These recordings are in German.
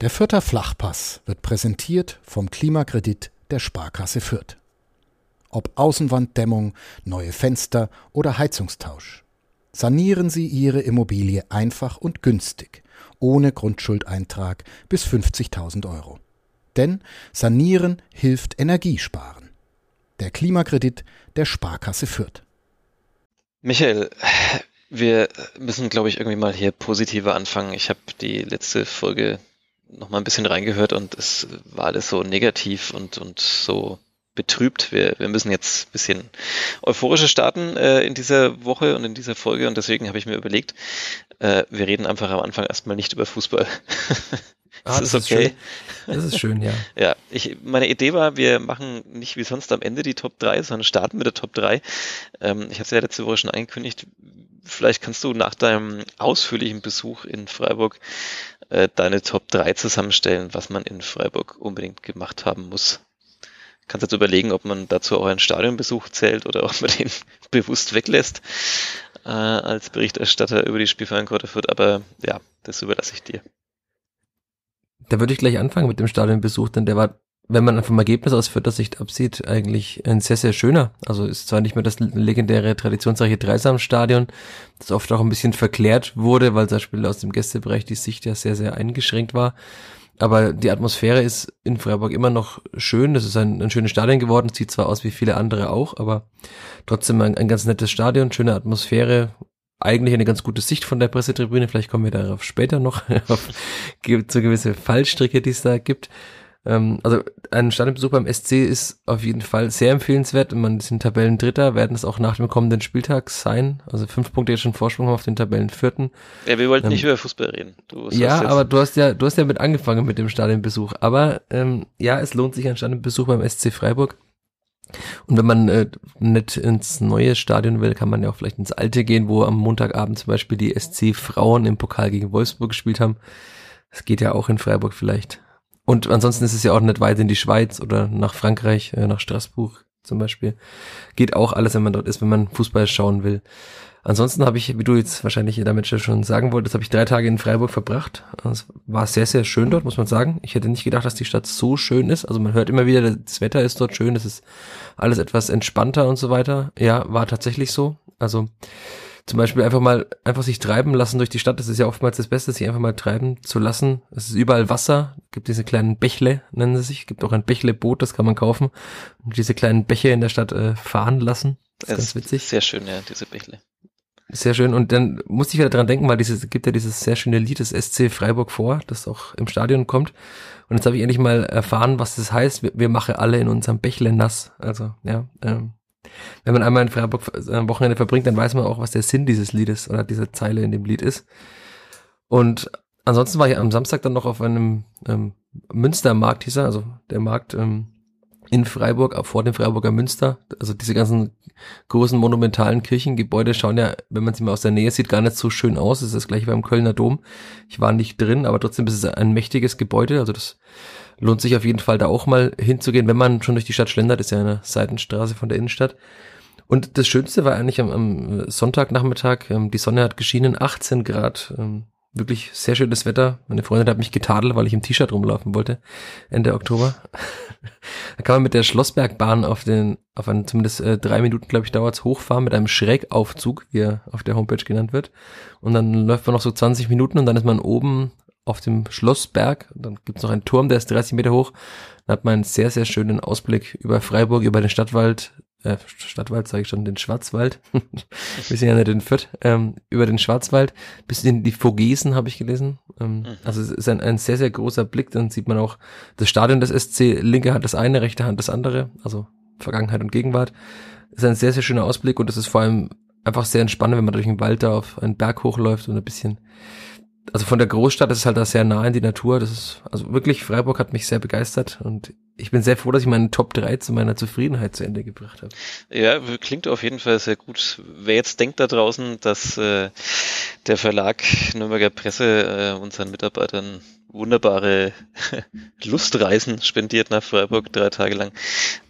Der Fürther Flachpass wird präsentiert vom Klimakredit der Sparkasse Fürth. Ob Außenwanddämmung, neue Fenster oder Heizungstausch. Sanieren Sie Ihre Immobilie einfach und günstig, ohne Grundschuldeintrag bis 50.000 Euro. Denn Sanieren hilft Energiesparen. Der Klimakredit der Sparkasse Fürth. Michael, wir müssen, glaube ich, irgendwie mal hier positiver anfangen. Ich habe die letzte Folge noch mal ein bisschen reingehört und es war alles so negativ und, und so betrübt. Wir, wir müssen jetzt ein bisschen euphorischer starten äh, in dieser Woche und in dieser Folge und deswegen habe ich mir überlegt, äh, wir reden einfach am Anfang erstmal nicht über Fußball. Ah, das, das ist okay. Ist das ist schön, ja. ja, ich, meine Idee war, wir machen nicht wie sonst am Ende die Top 3, sondern starten mit der Top 3. Ähm, ich hatte es ja letzte Woche schon angekündigt. Vielleicht kannst du nach deinem ausführlichen Besuch in Freiburg äh, deine Top 3 zusammenstellen, was man in Freiburg unbedingt gemacht haben muss. Kannst jetzt überlegen, ob man dazu auch einen Stadionbesuch zählt oder ob man den bewusst weglässt äh, als Berichterstatter über die Spielverein Fürth. Aber ja, das überlasse ich dir. Da würde ich gleich anfangen mit dem Stadionbesuch, denn der war wenn man vom Ergebnis aus Fürther Sicht absieht, eigentlich ein sehr, sehr schöner. Also ist zwar nicht mehr das legendäre traditionsreiche Dreisamstadion, das oft auch ein bisschen verklärt wurde, weil zum Beispiel aus dem Gästebereich die Sicht ja sehr, sehr eingeschränkt war. Aber die Atmosphäre ist in Freiburg immer noch schön. Das ist ein, ein schönes Stadion geworden. Sieht zwar aus wie viele andere auch, aber trotzdem ein, ein ganz nettes Stadion, schöne Atmosphäre, eigentlich eine ganz gute Sicht von der Pressetribüne. Vielleicht kommen wir darauf später noch, auf zu gewisse Fallstricke, die es da gibt. Ähm, also ein Stadionbesuch beim SC ist auf jeden Fall sehr empfehlenswert. Man ist in Tabellen Dritter, werden es auch nach dem kommenden Spieltag sein. Also fünf Punkte jetzt schon Vorsprung auf den Tabellen Vierten. Ja, wir wollten ähm, nicht über Fußball reden. ja, aber du hast ja, du hast ja mit angefangen mit dem Stadionbesuch. Aber ähm, ja, es lohnt sich ein Stadionbesuch beim SC Freiburg. Und wenn man äh, nicht ins neue Stadion will, kann man ja auch vielleicht ins alte gehen, wo am Montagabend zum Beispiel die SC Frauen im Pokal gegen Wolfsburg gespielt haben. Das geht ja auch in Freiburg vielleicht. Und ansonsten ist es ja auch nicht weit in die Schweiz oder nach Frankreich, äh, nach Straßburg zum Beispiel. Geht auch alles, wenn man dort ist, wenn man Fußball schauen will. Ansonsten habe ich, wie du jetzt wahrscheinlich damit schon sagen wolltest, habe ich drei Tage in Freiburg verbracht. Es war sehr, sehr schön dort, muss man sagen. Ich hätte nicht gedacht, dass die Stadt so schön ist. Also man hört immer wieder, das Wetter ist dort schön, es ist alles etwas entspannter und so weiter. Ja, war tatsächlich so. Also zum Beispiel einfach mal, einfach sich treiben lassen durch die Stadt. Das ist ja oftmals das Beste, sich einfach mal treiben zu lassen. Es ist überall Wasser. Es gibt diese kleinen Bächle, nennen sie sich. Es gibt auch ein Bächle-Boot, das kann man kaufen. Und diese kleinen Bäche in der Stadt äh, fahren lassen. Das ist ganz witzig. Sehr schön, ja, diese Bächle. Sehr schön. Und dann musste ich wieder dran denken, weil dieses, gibt ja dieses sehr schöne Lied des SC Freiburg vor, das auch im Stadion kommt. Und jetzt habe ich endlich mal erfahren, was das heißt. Wir, wir machen alle in unserem Bächle nass. Also, ja, ähm, wenn man einmal in Freiburg ein Wochenende verbringt, dann weiß man auch, was der Sinn dieses Liedes oder dieser Zeile in dem Lied ist. Und ansonsten war ich am Samstag dann noch auf einem ähm, Münstermarkt, hieß er, also der Markt ähm, in Freiburg, vor dem Freiburger Münster. Also diese ganzen großen monumentalen Kirchengebäude schauen ja, wenn man sie mal aus der Nähe sieht, gar nicht so schön aus. Es ist das gleiche beim Kölner Dom. Ich war nicht drin, aber trotzdem ist es ein mächtiges Gebäude. Also das lohnt sich auf jeden Fall da auch mal hinzugehen, wenn man schon durch die Stadt schlendert, ist ja eine Seitenstraße von der Innenstadt. Und das Schönste war eigentlich am, am Sonntagnachmittag, ähm, die Sonne hat geschienen, 18 Grad, ähm, wirklich sehr schönes Wetter. Meine Freundin hat mich getadelt, weil ich im T-Shirt rumlaufen wollte, Ende Oktober. da kann man mit der Schlossbergbahn auf den, auf einen zumindest äh, drei Minuten, glaube ich, dauert's hochfahren mit einem Schrägaufzug, wie er auf der Homepage genannt wird. Und dann läuft man noch so 20 Minuten und dann ist man oben auf dem Schlossberg. Dann gibt's noch einen Turm, der ist 30 Meter hoch. Dann hat man einen sehr, sehr schönen Ausblick über Freiburg, über den Stadtwald, äh, Stadtwald sage ich schon, den Schwarzwald. Wir sind ja nicht in Fürth, ähm, über den Schwarzwald, bis in die Vogesen habe ich gelesen. Ähm, mhm. Also es ist ein, ein sehr, sehr großer Blick. Dann sieht man auch das Stadion des SC, linke Hand das eine, rechte Hand das andere, also Vergangenheit und Gegenwart. ist ein sehr, sehr schöner Ausblick und es ist vor allem einfach sehr entspannend, wenn man durch den Wald da auf einen Berg hochläuft und ein bisschen also von der Großstadt ist es halt da sehr nah in die Natur. Das ist, also wirklich, Freiburg hat mich sehr begeistert und ich bin sehr froh, dass ich meinen Top 3 zu meiner Zufriedenheit zu Ende gebracht habe. Ja, klingt auf jeden Fall sehr gut. Wer jetzt denkt da draußen, dass äh, der Verlag Nürnberger Presse äh, unseren Mitarbeitern wunderbare Lustreisen spendiert nach Freiburg, drei Tage lang.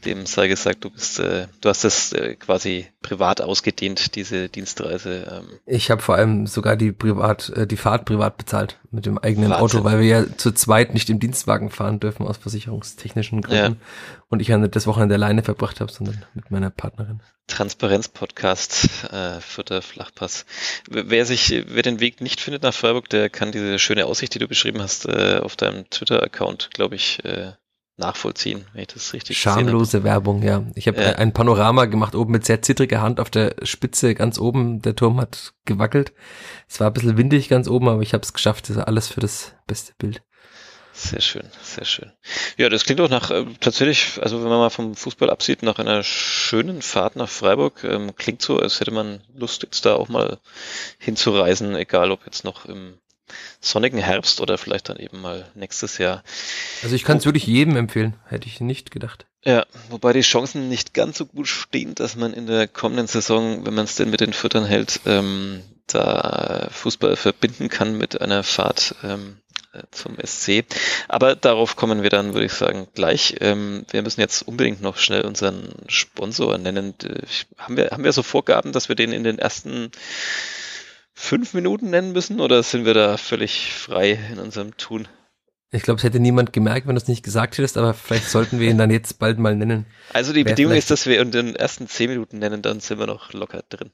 Dem sei gesagt, du bist, äh, du hast das äh, quasi privat ausgedehnt, diese Dienstreise. Ähm. Ich habe vor allem sogar die privat, äh, die Fahrt privat bezahlt mit dem eigenen Wahnsinn. Auto, weil wir ja zu zweit nicht im Dienstwagen fahren dürfen aus versicherungstechnischen Gründen. Ja. Und ich das Wochenende alleine verbracht habe, sondern mit meiner Partnerin. Transparenz-Podcast, äh, vierter Flachpass. Wer sich, wer den Weg nicht findet nach Freiburg, der kann diese schöne Aussicht, die du beschrieben hast, äh, auf deinem Twitter-Account, glaube ich, äh, nachvollziehen, wenn ich das richtig Schamlose Werbung, ja. Ich habe ja. ein Panorama gemacht, oben mit sehr zittriger Hand auf der Spitze, ganz oben. Der Turm hat gewackelt. Es war ein bisschen windig ganz oben, aber ich habe es geschafft. Das ist alles für das beste Bild. Sehr schön, sehr schön. Ja, das klingt auch nach äh, tatsächlich, also wenn man mal vom Fußball absieht, nach einer schönen Fahrt nach Freiburg. Ähm, klingt so, als hätte man Lust, jetzt da auch mal hinzureisen, egal ob jetzt noch im sonnigen Herbst oder vielleicht dann eben mal nächstes Jahr. Also ich kann es wirklich jedem empfehlen, hätte ich nicht gedacht. Ja, wobei die Chancen nicht ganz so gut stehen, dass man in der kommenden Saison, wenn man es denn mit den Füttern hält, ähm, da Fußball verbinden kann mit einer Fahrt ähm, äh, zum SC. Aber darauf kommen wir dann, würde ich sagen, gleich. Ähm, wir müssen jetzt unbedingt noch schnell unseren Sponsor nennen. Äh, haben wir, haben wir so Vorgaben, dass wir den in den ersten fünf Minuten nennen müssen oder sind wir da völlig frei in unserem Tun? Ich glaube, es hätte niemand gemerkt, wenn du es nicht gesagt hättest, aber vielleicht sollten wir ihn dann jetzt bald mal nennen. Also die Wer Bedingung ist, dass wir in den ersten zehn Minuten nennen, dann sind wir noch locker drin.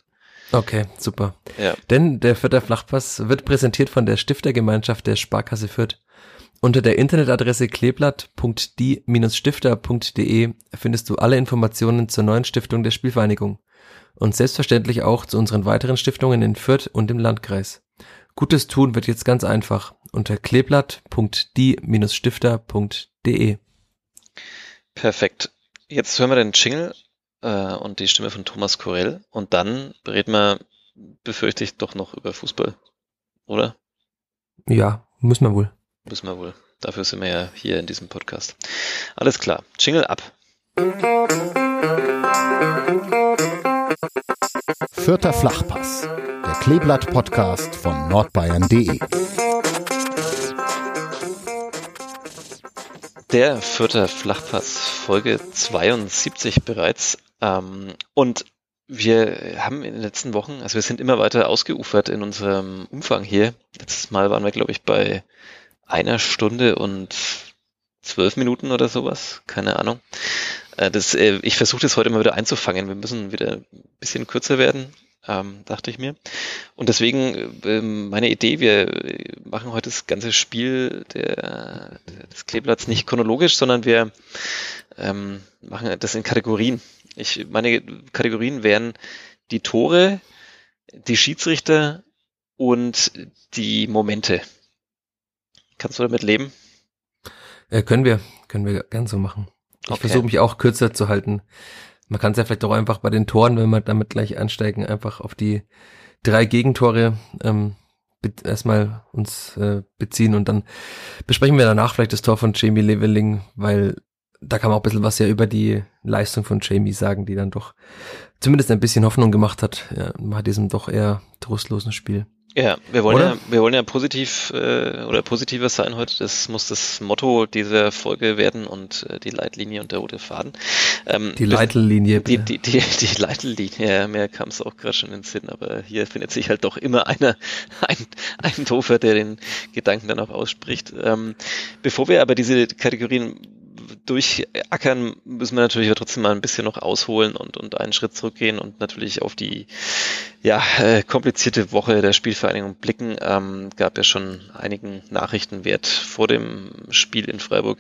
Okay, super. Ja. Denn der Fürther Flachpass wird präsentiert von der Stiftergemeinschaft der Sparkasse Fürth. Unter der Internetadresse kleeblatt.die-stifter.de findest du alle Informationen zur neuen Stiftung der Spielvereinigung und selbstverständlich auch zu unseren weiteren Stiftungen in Fürth und im Landkreis. Gutes tun wird jetzt ganz einfach unter kleeblatt.die-stifter.de. Perfekt. Jetzt hören wir den Jingle äh, und die Stimme von Thomas Korell und dann reden wir, befürchte ich, doch noch über Fußball, oder? Ja, müssen wir wohl. Müssen wir wohl. Dafür sind wir ja hier in diesem Podcast. Alles klar. Jingle ab. Vierter Flachpass, der Kleeblatt-Podcast von nordbayern.de. Der Vierter Flachpass, Folge 72 bereits. Ähm, und wir haben in den letzten Wochen, also wir sind immer weiter ausgeufert in unserem Umfang hier. Letztes Mal waren wir, glaube ich, bei einer Stunde und zwölf Minuten oder sowas, keine Ahnung. Äh, das, äh, ich versuche das heute mal wieder einzufangen. Wir müssen wieder ein bisschen kürzer werden, ähm, dachte ich mir. Und deswegen äh, meine Idee, wir machen heute das ganze Spiel der, des Kleeblatts nicht chronologisch, sondern wir ähm, machen das in Kategorien. Ich, meine Kategorien wären die Tore, die Schiedsrichter und die Momente. Kannst du damit leben? Äh, können wir, können wir gern so machen. Ich okay. versuche mich auch kürzer zu halten. Man kann es ja vielleicht auch einfach bei den Toren, wenn wir damit gleich ansteigen, einfach auf die drei Gegentore ähm, erstmal uns äh, beziehen und dann besprechen wir danach vielleicht das Tor von Jamie Leveling, weil da kann man auch ein bisschen was ja über die Leistung von Jamie sagen, die dann doch zumindest ein bisschen Hoffnung gemacht hat, ja, nach diesem doch eher trostlosen Spiel. Ja, wir wollen oder? ja, wir wollen ja positiv äh, oder positiver sein heute. Das muss das Motto dieser Folge werden und äh, die Leitlinie und der rote Faden. Ähm, die Leitellinie. Die, die, die, die Leitellinie, ja, mehr kam es auch gerade schon in den Sinn, aber hier findet sich halt doch immer einer, ein, ein Tofer, der den Gedanken dann auch ausspricht. Ähm, bevor wir aber diese Kategorien durchackern, müssen wir natürlich trotzdem mal ein bisschen noch ausholen und, und einen Schritt zurückgehen und natürlich auf die ja, äh, komplizierte Woche der Spielvereinigung blicken. Ähm, gab ja schon einigen Nachrichtenwert vor dem Spiel in Freiburg.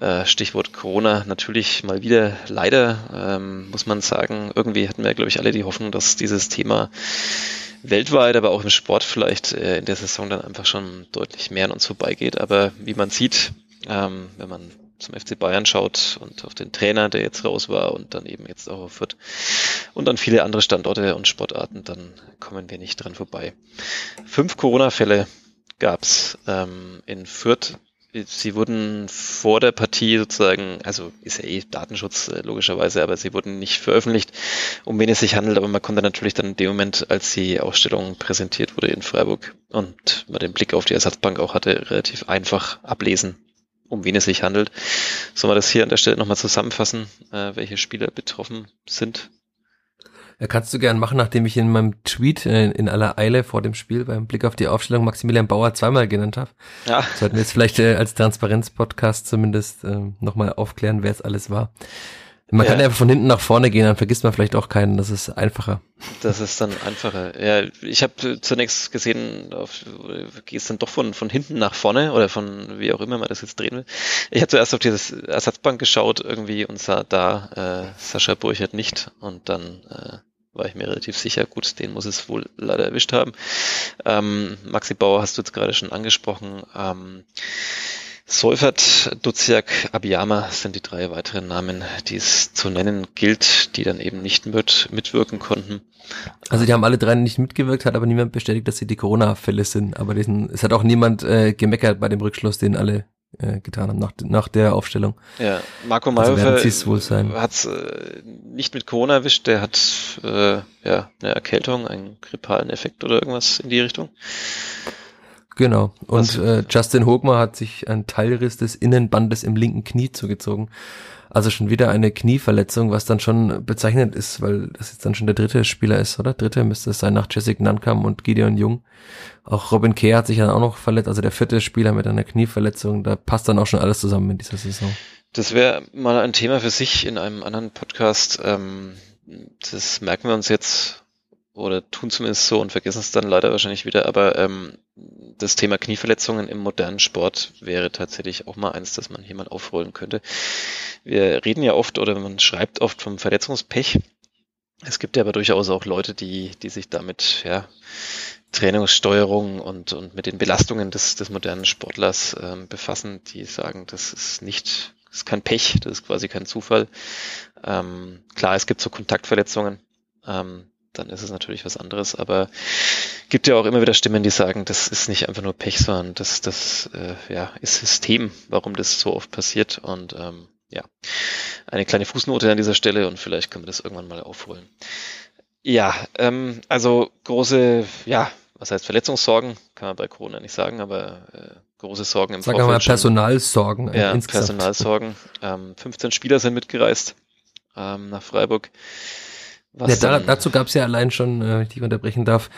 Äh, Stichwort Corona natürlich mal wieder leider, ähm, muss man sagen. Irgendwie hatten wir, glaube ich, alle die Hoffnung, dass dieses Thema weltweit, aber auch im Sport vielleicht äh, in der Saison dann einfach schon deutlich mehr an uns vorbeigeht. Aber wie man sieht, ähm, wenn man zum FC Bayern schaut und auf den Trainer, der jetzt raus war und dann eben jetzt auch auf Fürth und dann viele andere Standorte und Sportarten, dann kommen wir nicht dran vorbei. Fünf Corona-Fälle gab's ähm, in Fürth sie wurden vor der Partie sozusagen, also ist ja eh Datenschutz äh, logischerweise, aber sie wurden nicht veröffentlicht, um wen es sich handelt, aber man konnte natürlich dann in dem Moment, als die Ausstellung präsentiert wurde in Freiburg und man den Blick auf die Ersatzbank auch hatte, relativ einfach ablesen, um wen es sich handelt. Sollen wir das hier an der Stelle nochmal zusammenfassen, äh, welche Spieler betroffen sind? Ja, kannst du gern machen, nachdem ich in meinem Tweet äh, in aller Eile vor dem Spiel beim Blick auf die Aufstellung Maximilian Bauer zweimal genannt habe. Ja. Sollten wir jetzt vielleicht äh, als Transparenz-Podcast zumindest äh, nochmal aufklären, wer es alles war. Man ja. kann ja von hinten nach vorne gehen, dann vergisst man vielleicht auch keinen, das ist einfacher. Das ist dann einfacher. Ja, ich habe zunächst gesehen, auf, gehst dann doch von, von hinten nach vorne oder von wie auch immer man das jetzt drehen will. Ich habe zuerst auf dieses Ersatzbank geschaut irgendwie und sah da äh, Sascha Burchert nicht und dann äh, war ich mir relativ sicher, gut, den muss es wohl leider erwischt haben. Ähm, Maxi Bauer hast du jetzt gerade schon angesprochen. Ähm, Seufert, Duziak, Abiyama sind die drei weiteren Namen, die es zu nennen gilt, die dann eben nicht mit, mitwirken konnten. Also die haben alle drei nicht mitgewirkt, hat aber niemand bestätigt, dass sie die Corona-Fälle sind. Aber diesen, es hat auch niemand äh, gemeckert bei dem Rückschluss, den alle äh, getan haben nach, nach der Aufstellung. Ja, Marco Mayhofer also hat es äh, nicht mit Corona erwischt, der hat äh, ja eine Erkältung, einen grippalen Effekt oder irgendwas in die Richtung. Genau. Und äh, Justin Hogmar hat sich einen Teilriss des Innenbandes im linken Knie zugezogen. Also schon wieder eine Knieverletzung, was dann schon bezeichnend ist, weil das jetzt dann schon der dritte Spieler ist, oder? Dritte müsste es sein nach Jessica Nankam und Gideon Jung. Auch Robin Kehr hat sich dann auch noch verletzt, also der vierte Spieler mit einer Knieverletzung. Da passt dann auch schon alles zusammen in dieser Saison. Das wäre mal ein Thema für sich in einem anderen Podcast. Ähm, das merken wir uns jetzt oder tun zumindest so und vergessen es dann leider wahrscheinlich wieder, aber ähm, das Thema Knieverletzungen im modernen Sport wäre tatsächlich auch mal eins, das man hier mal aufrollen könnte. Wir reden ja oft oder man schreibt oft vom Verletzungspech. Es gibt ja aber durchaus auch Leute, die, die sich damit, ja, Trainingssteuerung und, und mit den Belastungen des, des modernen Sportlers ähm, befassen, die sagen, das ist nicht, das ist kein Pech, das ist quasi kein Zufall. Ähm, klar, es gibt so Kontaktverletzungen, ähm, dann ist es natürlich was anderes. Aber gibt ja auch immer wieder Stimmen, die sagen, das ist nicht einfach nur Pech, sondern das, das äh, ja, ist System, warum das so oft passiert. Und ähm, ja, eine kleine Fußnote an dieser Stelle und vielleicht können wir das irgendwann mal aufholen. Ja, ähm, also große, ja, was heißt Verletzungssorgen, kann man bei Corona nicht sagen, aber äh, große Sorgen im Sagen wir mal Personalsorgen. Ja, insgesamt. Personalsorgen. Ähm, 15 Spieler sind mitgereist ähm, nach Freiburg. Ja, da, dazu gab es ja allein schon, äh, ich unterbrechen darf,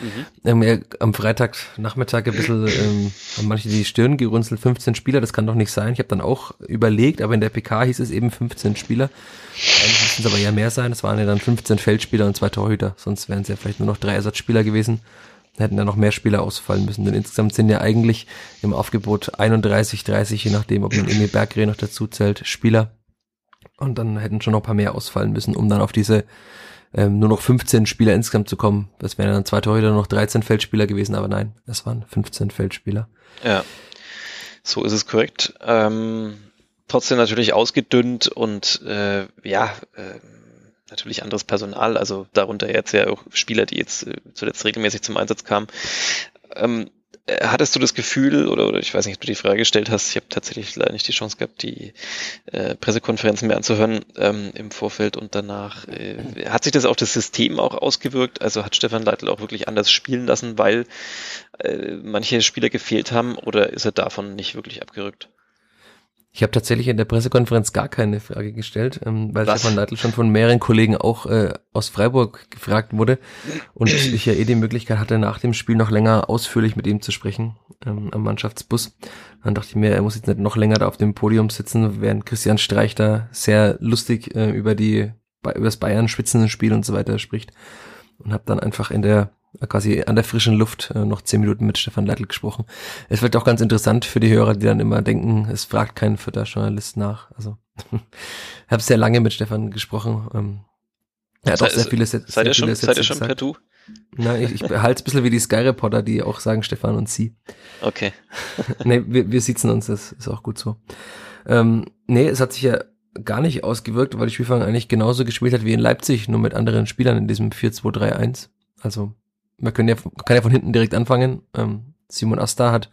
mhm. ähm, am Freitagnachmittag ein bisschen, ähm, haben manche die Stirn gerunzelt, 15 Spieler, das kann doch nicht sein. Ich habe dann auch überlegt, aber in der PK hieß es eben 15 Spieler. Eigentlich müssten es aber ja mehr sein. Es waren ja dann 15 Feldspieler und zwei Torhüter, sonst wären es ja vielleicht nur noch drei Ersatzspieler gewesen. Dann hätten ja noch mehr Spieler ausfallen müssen, denn insgesamt sind ja eigentlich im Aufgebot 31, 30, je nachdem, ob man Emil Berggren noch dazu zählt, Spieler. Und dann hätten schon noch ein paar mehr ausfallen müssen, um dann auf diese ähm, nur noch 15 Spieler insgesamt zu kommen. Das wären dann zwei Torhüter noch 13 Feldspieler gewesen, aber nein, es waren 15 Feldspieler. Ja, so ist es korrekt. Ähm, trotzdem natürlich ausgedünnt und äh, ja, äh, natürlich anderes Personal, also darunter jetzt ja auch Spieler, die jetzt äh, zuletzt regelmäßig zum Einsatz kamen. Ähm, äh, hattest du das Gefühl, oder, oder ich weiß nicht, ob du die Frage gestellt hast, ich habe tatsächlich leider nicht die Chance gehabt, die äh, Pressekonferenzen mehr anzuhören ähm, im Vorfeld und danach. Äh, hat sich das auf das System auch ausgewirkt? Also hat Stefan Leitl auch wirklich anders spielen lassen, weil äh, manche Spieler gefehlt haben oder ist er davon nicht wirklich abgerückt? Ich habe tatsächlich in der Pressekonferenz gar keine Frage gestellt, ähm, weil Was? Stefan Leitl schon von mehreren Kollegen auch äh, aus Freiburg gefragt wurde und ich ja eh die Möglichkeit hatte, nach dem Spiel noch länger ausführlich mit ihm zu sprechen ähm, am Mannschaftsbus. Dann dachte ich mir, er muss jetzt nicht noch länger da auf dem Podium sitzen, während Christian Streich da sehr lustig äh, über die über das Bayern Spitzenspiel und so weiter spricht und habe dann einfach in der quasi an der frischen Luft äh, noch zehn Minuten mit Stefan Leitl gesprochen. Es wird auch ganz interessant für die Hörer, die dann immer denken, es fragt kein vierter Journalist nach. Also ich habe sehr lange mit Stefan gesprochen. Ähm, er hat auch sehr viele Sätze. Seid ihr schon, seid ihr schon per Du? Nein, ich, ich behalte ein bisschen wie die Sky Reporter, die auch sagen Stefan und sie. Okay. nee, wir, wir sitzen uns, das ist auch gut so. Ähm, nee, es hat sich ja gar nicht ausgewirkt, weil die Spielfang eigentlich genauso gespielt hat wie in Leipzig, nur mit anderen Spielern in diesem 4-2-3-1. Also man kann ja, kann ja von hinten direkt anfangen. Ähm, Simon Asta hat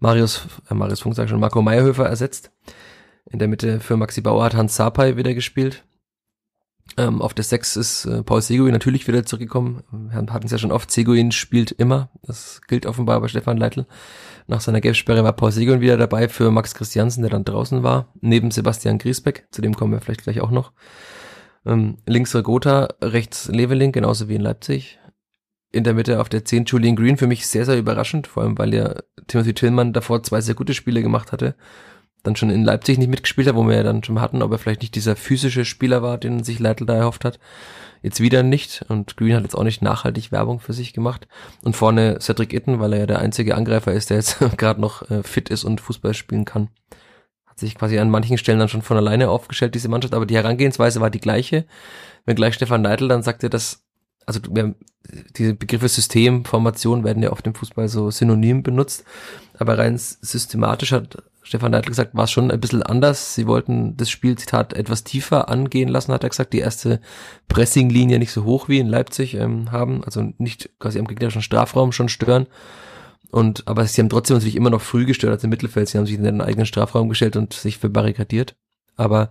Marius, äh, Marius Funk sagt schon, Marco Meyerhöfer ersetzt. In der Mitte für Maxi Bauer hat Hans Sapai wieder gespielt. Ähm, auf der 6 ist äh, Paul Seguin natürlich wieder zurückgekommen. Wir hatten es ja schon oft, Seguin spielt immer. Das gilt offenbar bei Stefan Leitl. Nach seiner Gelbsperre war Paul Seguin wieder dabei für Max Christiansen, der dann draußen war, neben Sebastian Griesbeck, zu dem kommen wir vielleicht gleich auch noch. Ähm, links Regota, rechts Leveling, genauso wie in Leipzig. In der Mitte auf der 10 Julian Green, für mich sehr, sehr überraschend, vor allem weil ja Timothy Tillmann davor zwei sehr gute Spiele gemacht hatte dann schon in Leipzig nicht mitgespielt hat, wo wir ja dann schon hatten, ob er vielleicht nicht dieser physische Spieler war, den sich Leitl da erhofft hat. Jetzt wieder nicht und Green hat jetzt auch nicht nachhaltig Werbung für sich gemacht. Und vorne Cedric Itten, weil er ja der einzige Angreifer ist, der jetzt gerade noch äh, fit ist und Fußball spielen kann. Hat sich quasi an manchen Stellen dann schon von alleine aufgestellt, diese Mannschaft, aber die Herangehensweise war die gleiche. Wenn gleich Stefan Leitl dann sagte, dass also wir, diese Begriffe System, Formation werden ja oft im Fußball so synonym benutzt, aber rein systematisch hat Stefan Neidl gesagt, war es schon ein bisschen anders. Sie wollten das Spiel, Zitat, etwas tiefer angehen lassen, hat er gesagt, die erste Pressinglinie nicht so hoch wie in Leipzig ähm, haben, also nicht quasi am gegnerischen Strafraum schon stören. Und, aber sie haben trotzdem natürlich immer noch früh gestört als im Mittelfeld. Sie haben sich in den eigenen Strafraum gestellt und sich verbarrikadiert. Aber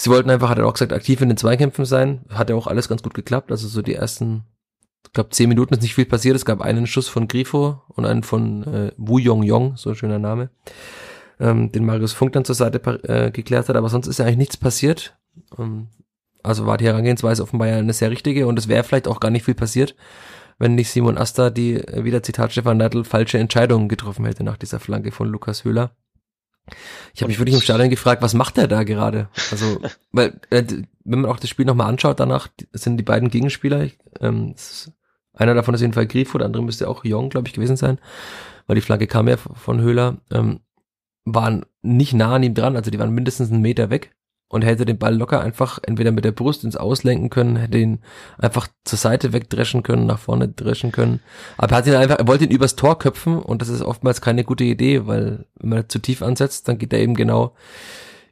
sie wollten einfach, hat er auch gesagt, aktiv in den Zweikämpfen sein. Hat ja auch alles ganz gut geklappt. Also so die ersten, ich glaube, zehn Minuten ist nicht viel passiert. Es gab einen Schuss von Grifo und einen von äh, Wu Yong Yong, so ein schöner Name ähm, den Marius Funk dann zur Seite äh, geklärt hat, aber sonst ist ja eigentlich nichts passiert. Ähm, also war die Herangehensweise offenbar ja eine sehr richtige und es wäre vielleicht auch gar nicht viel passiert, wenn nicht Simon Asta die, äh, wieder Zitat Stefan Neidl, falsche Entscheidungen getroffen hätte nach dieser Flanke von Lukas Höhler. Ich habe mich wirklich im Stadion gefragt, was macht er da gerade? Also, weil, äh, wenn man auch das Spiel nochmal anschaut, danach sind die beiden Gegenspieler, ähm, einer davon ist jedenfalls Grifo, der andere müsste auch Jong, glaube ich, gewesen sein, weil die Flanke kam ja von Höhler. Ähm, waren nicht nah an ihm dran, also die waren mindestens einen Meter weg und hätte den Ball locker einfach entweder mit der Brust ins Auslenken können, hätte ihn einfach zur Seite wegdreschen können, nach vorne dreschen können. Aber er hat ihn einfach, er wollte ihn übers Tor köpfen und das ist oftmals keine gute Idee, weil wenn man zu tief ansetzt, dann geht er eben genau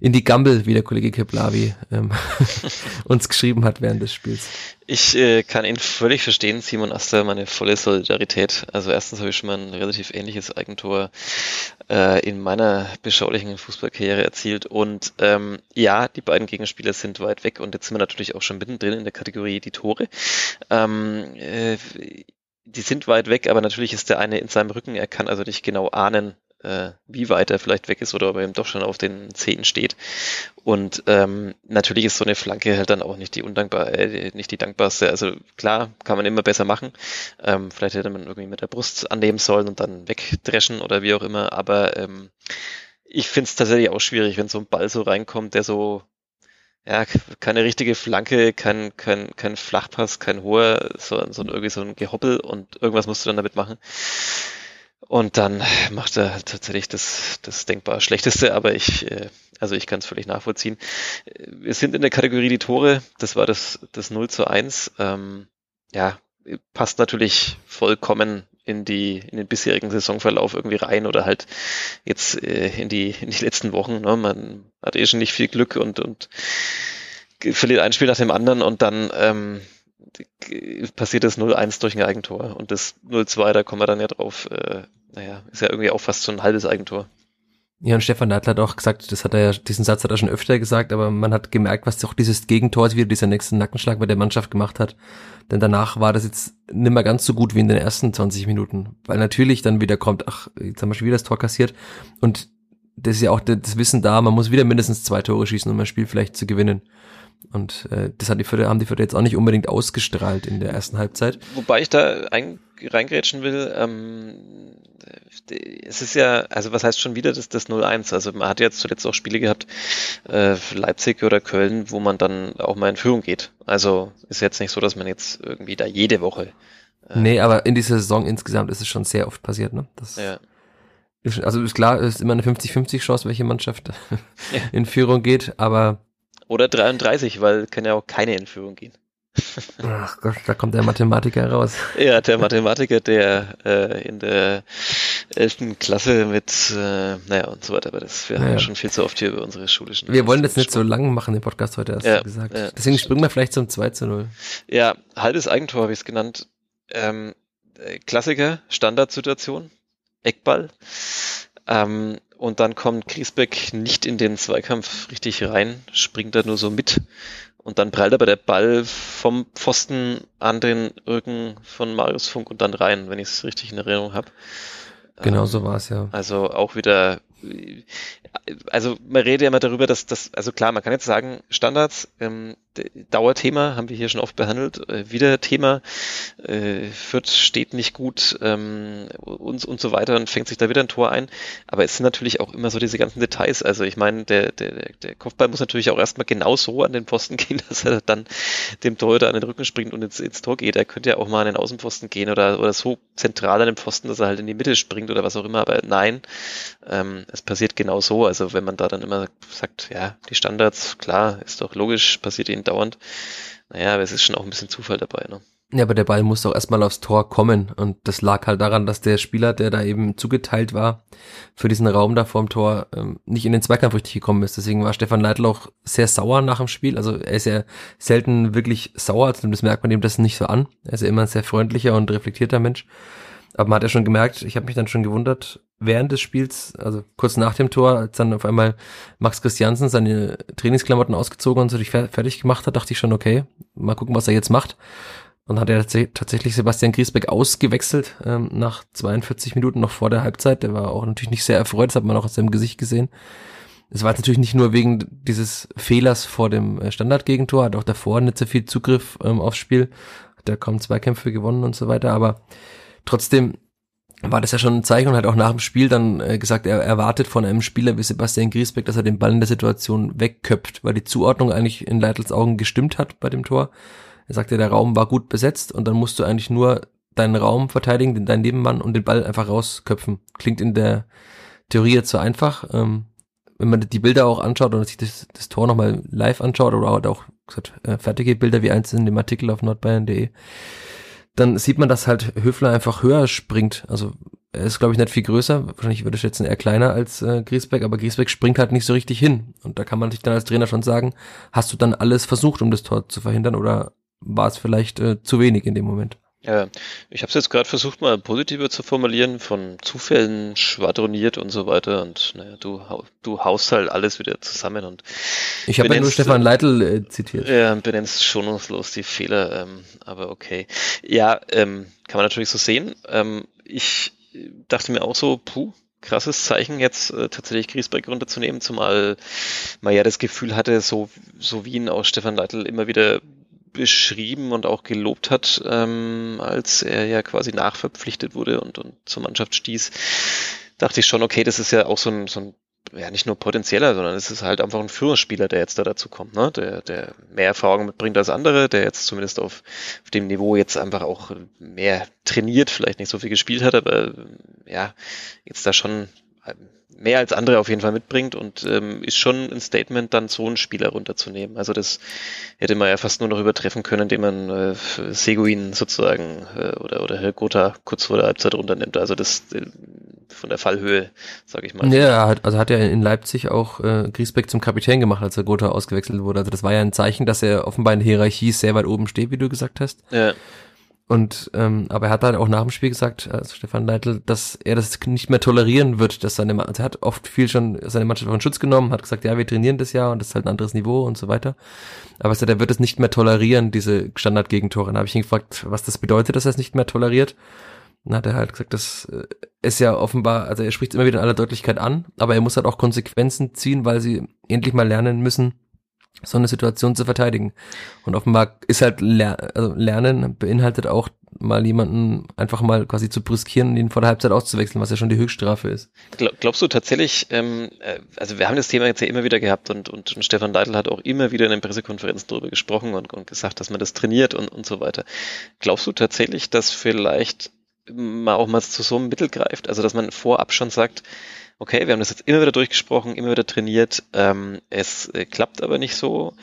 in die Gambel, wie der Kollege Keplavi ähm, uns geschrieben hat während des Spiels. Ich äh, kann ihn völlig verstehen, Simon Aster, meine volle Solidarität. Also erstens habe ich schon mal ein relativ ähnliches Eigentor äh, in meiner beschaulichen Fußballkarriere erzielt. Und ähm, ja, die beiden Gegenspieler sind weit weg und jetzt sind wir natürlich auch schon mittendrin in der Kategorie die Tore. Ähm, äh, die sind weit weg, aber natürlich ist der eine in seinem Rücken. Er kann also nicht genau ahnen, äh, wie weit er vielleicht weg ist oder ob er eben doch schon auf den Zehen steht. Und ähm, natürlich ist so eine Flanke halt dann auch nicht die undankbar, äh, nicht die dankbarste. Also klar, kann man immer besser machen. Ähm, vielleicht hätte man irgendwie mit der Brust annehmen sollen und dann wegdreschen oder wie auch immer. Aber ähm, ich finde es tatsächlich auch schwierig, wenn so ein Ball so reinkommt, der so ja, keine richtige Flanke, kein, kein, kein Flachpass, kein hoher, sondern so irgendwie so ein Gehoppel und irgendwas musst du dann damit machen. Und dann macht er tatsächlich das, das denkbar Schlechteste, aber ich, äh, also ich kann es völlig nachvollziehen. Wir sind in der Kategorie die Tore, das war das, das 0 zu 1. Ähm, ja, passt natürlich vollkommen in die in den bisherigen Saisonverlauf irgendwie rein oder halt jetzt äh, in die in die letzten Wochen. Ne? Man hat eh schon nicht viel Glück und und verliert ein Spiel nach dem anderen und dann ähm, passiert das 0-1 durch ein Eigentor. Und das 0-2, da kommen wir dann ja drauf, äh, naja, ist ja irgendwie auch fast so ein halbes Eigentor. Ja, und Stefan Neidl hat auch gesagt, das hat er ja, diesen Satz hat er schon öfter gesagt, aber man hat gemerkt, was auch dieses Gegentor wieder dieser nächste Nackenschlag bei der Mannschaft gemacht hat. Denn danach war das jetzt nicht mehr ganz so gut wie in den ersten 20 Minuten. Weil natürlich dann wieder kommt, ach, jetzt haben wir schon wieder das Tor kassiert. Und das ist ja auch das Wissen da, man muss wieder mindestens zwei Tore schießen, um ein Spiel vielleicht zu gewinnen. Und äh, das hat die Fürther, haben die Fürther jetzt auch nicht unbedingt ausgestrahlt in der ersten Halbzeit. Wobei ich da ein, reingrätschen will, ähm, es ist ja, also was heißt schon wieder das, das 0-1? Also man hat jetzt zuletzt auch Spiele gehabt, äh, Leipzig oder Köln, wo man dann auch mal in Führung geht. Also ist jetzt nicht so, dass man jetzt irgendwie da jede Woche. Äh, nee, aber in dieser Saison insgesamt ist es schon sehr oft passiert, ne? Das, ja. Also ist klar, es ist immer eine 50-50 Chance, welche Mannschaft ja. in Führung geht, aber oder 33, weil kann ja auch keine in Führung gehen. Ach Gott, da kommt der Mathematiker raus. Ja, der Mathematiker, der äh, in der 11. Klasse mit, äh, naja und so weiter, aber das, wir naja. haben ja schon viel zu oft hier über unsere schulischen... Wir wollen das nicht so lang machen, den Podcast heute, hast ja, du gesagt. Ja, Deswegen springen wir vielleicht zum 2 zu 0. Ja, halbes Eigentor habe ich es genannt. Ähm, Klassiker, Standardsituation, Eckball. Ähm, und dann kommt Griesbeck nicht in den Zweikampf richtig rein, springt da nur so mit. Und dann prallt aber der Ball vom Pfosten an den Rücken von Marius Funk und dann rein, wenn ich es richtig in Erinnerung habe. Genau so war es ja. Also auch wieder also man redet ja immer darüber, dass das, also klar, man kann jetzt sagen, Standards, ähm, Dauerthema, haben wir hier schon oft behandelt, äh, wieder Thema, äh, Fürth steht nicht gut ähm, und, und so weiter und fängt sich da wieder ein Tor ein. Aber es sind natürlich auch immer so diese ganzen Details. Also ich meine, der, der, der Kopfball muss natürlich auch erstmal genau so an den Posten gehen, dass er dann dem Torhüter an den Rücken springt und ins, ins Tor geht. Er könnte ja auch mal an den Außenposten gehen oder, oder so zentral an den Posten, dass er halt in die Mitte springt oder was auch immer. Aber nein, ähm, es passiert genau so. Also wenn man da dann immer sagt, ja, die Standards, klar, ist doch logisch, passiert ihnen dauernd. Naja, aber es ist schon auch ein bisschen Zufall dabei. Ne? Ja, aber der Ball muss doch erstmal aufs Tor kommen. Und das lag halt daran, dass der Spieler, der da eben zugeteilt war, für diesen Raum da vorm Tor, ähm, nicht in den Zweikampf richtig gekommen ist. Deswegen war Stefan Leitl auch sehr sauer nach dem Spiel. Also er ist ja selten wirklich sauer, also das merkt man ihm das nicht so an. Er ist ja immer ein sehr freundlicher und reflektierter Mensch. Aber man hat ja schon gemerkt, ich habe mich dann schon gewundert, während des Spiels, also kurz nach dem Tor, als dann auf einmal Max Christiansen seine Trainingsklamotten ausgezogen und sich fertig gemacht hat, dachte ich schon, okay, mal gucken, was er jetzt macht. Und hat er tatsächlich Sebastian Griesbeck ausgewechselt ähm, nach 42 Minuten noch vor der Halbzeit. Der war auch natürlich nicht sehr erfreut, das hat man auch aus seinem Gesicht gesehen. Es war jetzt natürlich nicht nur wegen dieses Fehlers vor dem äh, Standardgegentor, hat auch davor nicht so viel Zugriff ähm, aufs Spiel, hat er kaum Zweikämpfe gewonnen und so weiter, aber trotzdem war das ja schon ein Zeichen und hat auch nach dem Spiel dann äh, gesagt, er erwartet von einem Spieler wie Sebastian Griesbeck, dass er den Ball in der Situation wegköpft, weil die Zuordnung eigentlich in Leitels Augen gestimmt hat bei dem Tor. Er sagte, der Raum war gut besetzt und dann musst du eigentlich nur deinen Raum verteidigen, deinen Nebenmann und den Ball einfach rausköpfen. Klingt in der Theorie jetzt so einfach. Ähm, wenn man die Bilder auch anschaut oder sich das, das Tor nochmal live anschaut oder auch gesagt, äh, fertige Bilder wie eins in dem Artikel auf nordbayern.de, dann sieht man, dass halt Höfler einfach höher springt. Also er ist, glaube ich, nicht viel größer. Wahrscheinlich würde ich schätzen, eher kleiner als äh, Griesbeck, aber Griesbeck springt halt nicht so richtig hin. Und da kann man sich dann als Trainer schon sagen, hast du dann alles versucht, um das Tor zu verhindern oder war es vielleicht äh, zu wenig in dem Moment? Ja, ich habe es jetzt gerade versucht, mal positiver zu formulieren, von Zufällen schwadroniert und so weiter. Und naja, du, du haust halt alles wieder zusammen und ich habe ja nur Stefan Leitl äh, zitiert. Ja, benennst schonungslos die Fehler, ähm, aber okay. Ja, ähm, kann man natürlich so sehen. Ähm, ich dachte mir auch so, puh, krasses Zeichen, jetzt äh, tatsächlich Griesbeck runterzunehmen, zumal man ja das Gefühl hatte, so, so wie ihn auch Stefan Leitl immer wieder beschrieben und auch gelobt hat, ähm, als er ja quasi nachverpflichtet wurde und, und zur Mannschaft stieß, dachte ich schon, okay, das ist ja auch so ein, so ein ja nicht nur potenzieller, sondern es ist halt einfach ein Führungsspieler, der jetzt da dazu kommt, ne? der, der mehr Erfahrung mitbringt als andere, der jetzt zumindest auf, auf dem Niveau jetzt einfach auch mehr trainiert, vielleicht nicht so viel gespielt hat, aber ja, jetzt da schon mehr als andere auf jeden Fall mitbringt und ähm, ist schon ein Statement, dann so einen Spieler runterzunehmen. Also das hätte man ja fast nur noch übertreffen können, indem man äh, Seguin sozusagen äh, oder oder Herr Gotha kurz vor der Halbzeit runternimmt. Also das äh, von der Fallhöhe, sage ich mal. Ja, hat, also hat er in Leipzig auch äh, Griesbeck zum Kapitän gemacht, als er Gotha ausgewechselt wurde. Also das war ja ein Zeichen, dass er offenbar in der Hierarchie sehr weit oben steht, wie du gesagt hast. Ja. Und ähm, aber er hat halt auch nach dem Spiel gesagt, also Stefan Leitl, dass er das nicht mehr tolerieren wird, dass seine also er hat oft viel schon seine Mannschaft von Schutz genommen, hat gesagt, ja, wir trainieren das Jahr und das ist halt ein anderes Niveau und so weiter. Aber er sagt, er wird es nicht mehr tolerieren, diese Standardgegentore. Dann habe ich ihn gefragt, was das bedeutet, dass er es nicht mehr toleriert. Dann hat er halt gesagt, das äh, ist ja offenbar, also er spricht es immer wieder in aller Deutlichkeit an, aber er muss halt auch Konsequenzen ziehen, weil sie endlich mal lernen müssen, so eine Situation zu verteidigen. Und offenbar ist halt Ler also Lernen beinhaltet auch mal jemanden einfach mal quasi zu brüskieren und ihn vor der Halbzeit auszuwechseln, was ja schon die Höchststrafe ist. Glaub, glaubst du tatsächlich, ähm, äh, also wir haben das Thema jetzt ja immer wieder gehabt und, und, und Stefan Leitl hat auch immer wieder in den Pressekonferenzen darüber gesprochen und, und gesagt, dass man das trainiert und, und so weiter. Glaubst du tatsächlich, dass vielleicht man auch mal zu so einem Mittel greift? Also dass man vorab schon sagt, okay, wir haben das jetzt immer wieder durchgesprochen, immer wieder trainiert, ähm, es äh, klappt aber nicht so.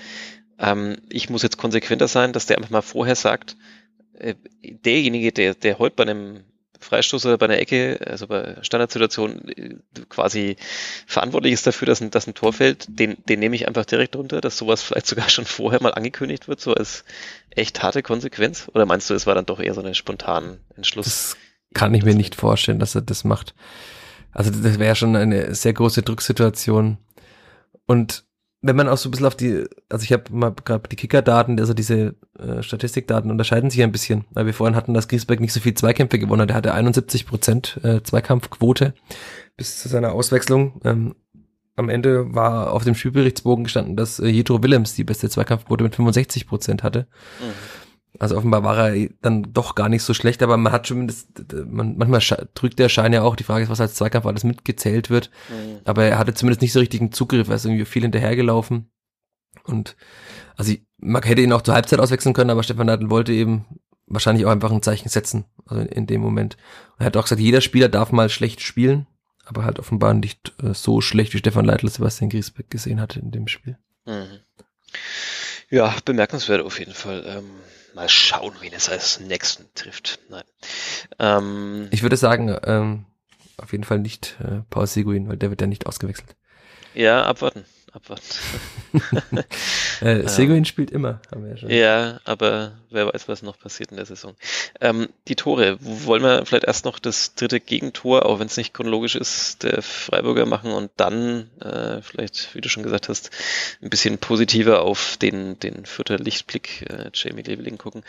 Ähm, ich muss jetzt konsequenter sein, dass der einfach mal vorher sagt, äh, derjenige, der, der heute bei einem Freistoß oder bei einer Ecke, also bei Standardsituation äh, quasi verantwortlich ist dafür, dass ein, dass ein Tor fällt, den, den nehme ich einfach direkt runter, dass sowas vielleicht sogar schon vorher mal angekündigt wird, so als echt harte Konsequenz? Oder meinst du, es war dann doch eher so ein spontanen Entschluss? Das kann ich mir nicht vorstellen, dass er das macht. Also das wäre schon eine sehr große Drucksituation. Und wenn man auch so ein bisschen auf die, also ich habe mal gerade die Kicker-Daten, also diese äh, Statistikdaten unterscheiden sich ein bisschen, weil wir vorhin hatten, dass Griesbeck nicht so viel Zweikämpfe gewonnen hat. Er hatte 71 Prozent äh, Zweikampfquote bis zu seiner Auswechslung. Ähm, am Ende war auf dem Spielberichtsbogen gestanden, dass äh, Jetro Willems die beste Zweikampfquote mit 65 Prozent hatte. Mhm. Also offenbar war er dann doch gar nicht so schlecht, aber man hat schon, man, manchmal drückt der Schein ja auch, die Frage ist, was als Zweikampf alles mitgezählt wird. Mhm. Aber er hatte zumindest nicht so richtigen Zugriff, er ist irgendwie viel hinterhergelaufen. Und also ich, man hätte ihn auch zur Halbzeit auswechseln können, aber Stefan Neidl wollte eben wahrscheinlich auch einfach ein Zeichen setzen, also in, in dem Moment. Er hat auch gesagt, jeder Spieler darf mal schlecht spielen, aber halt offenbar nicht äh, so schlecht, wie Stefan Leitl Sebastian Griesbeck gesehen hatte in dem Spiel. Mhm. Ja, bemerkenswert auf jeden Fall. Ähm, mal schauen, wen es als nächsten trifft. Nein. Ähm, ich würde sagen, ähm, auf jeden Fall nicht äh, Paul Seguin, weil der wird ja nicht ausgewechselt. Ja, abwarten abwarten. äh, Seguin ähm, spielt immer, haben wir ja schon. Ja, aber wer weiß, was noch passiert in der Saison. Ähm, die Tore, wollen wir vielleicht erst noch das dritte Gegentor, auch wenn es nicht chronologisch ist, der Freiburger machen und dann äh, vielleicht, wie du schon gesagt hast, ein bisschen positiver auf den, den vierter Lichtblick äh, Jamie Leveling gucken.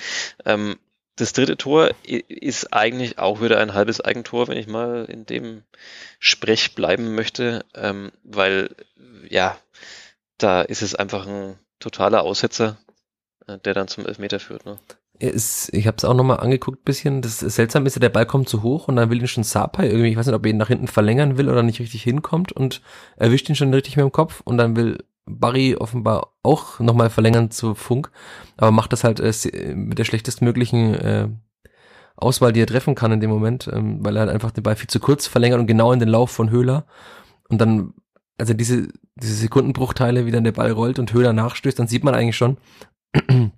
Ähm, das dritte Tor ist eigentlich auch wieder ein halbes Eigentor, wenn ich mal in dem Sprech bleiben möchte, ähm, weil ja, da ist es einfach ein totaler Aussetzer, äh, der dann zum Elfmeter führt. Ne? Ist, ich habe es auch nochmal angeguckt bisschen. Das Seltsame ist ja, der Ball kommt zu hoch und dann will ihn schon Sapai irgendwie, ich weiß nicht, ob er ihn nach hinten verlängern will oder nicht richtig hinkommt und erwischt ihn schon richtig mit dem Kopf und dann will Barry offenbar auch nochmal verlängern zu Funk, aber macht das halt äh, mit der schlechtestmöglichen äh, Auswahl, die er treffen kann in dem Moment, ähm, weil er halt einfach den Ball viel zu kurz verlängert und genau in den Lauf von Höhler. Und dann, also diese, diese Sekundenbruchteile, wie dann der Ball rollt und Höhler nachstößt, dann sieht man eigentlich schon,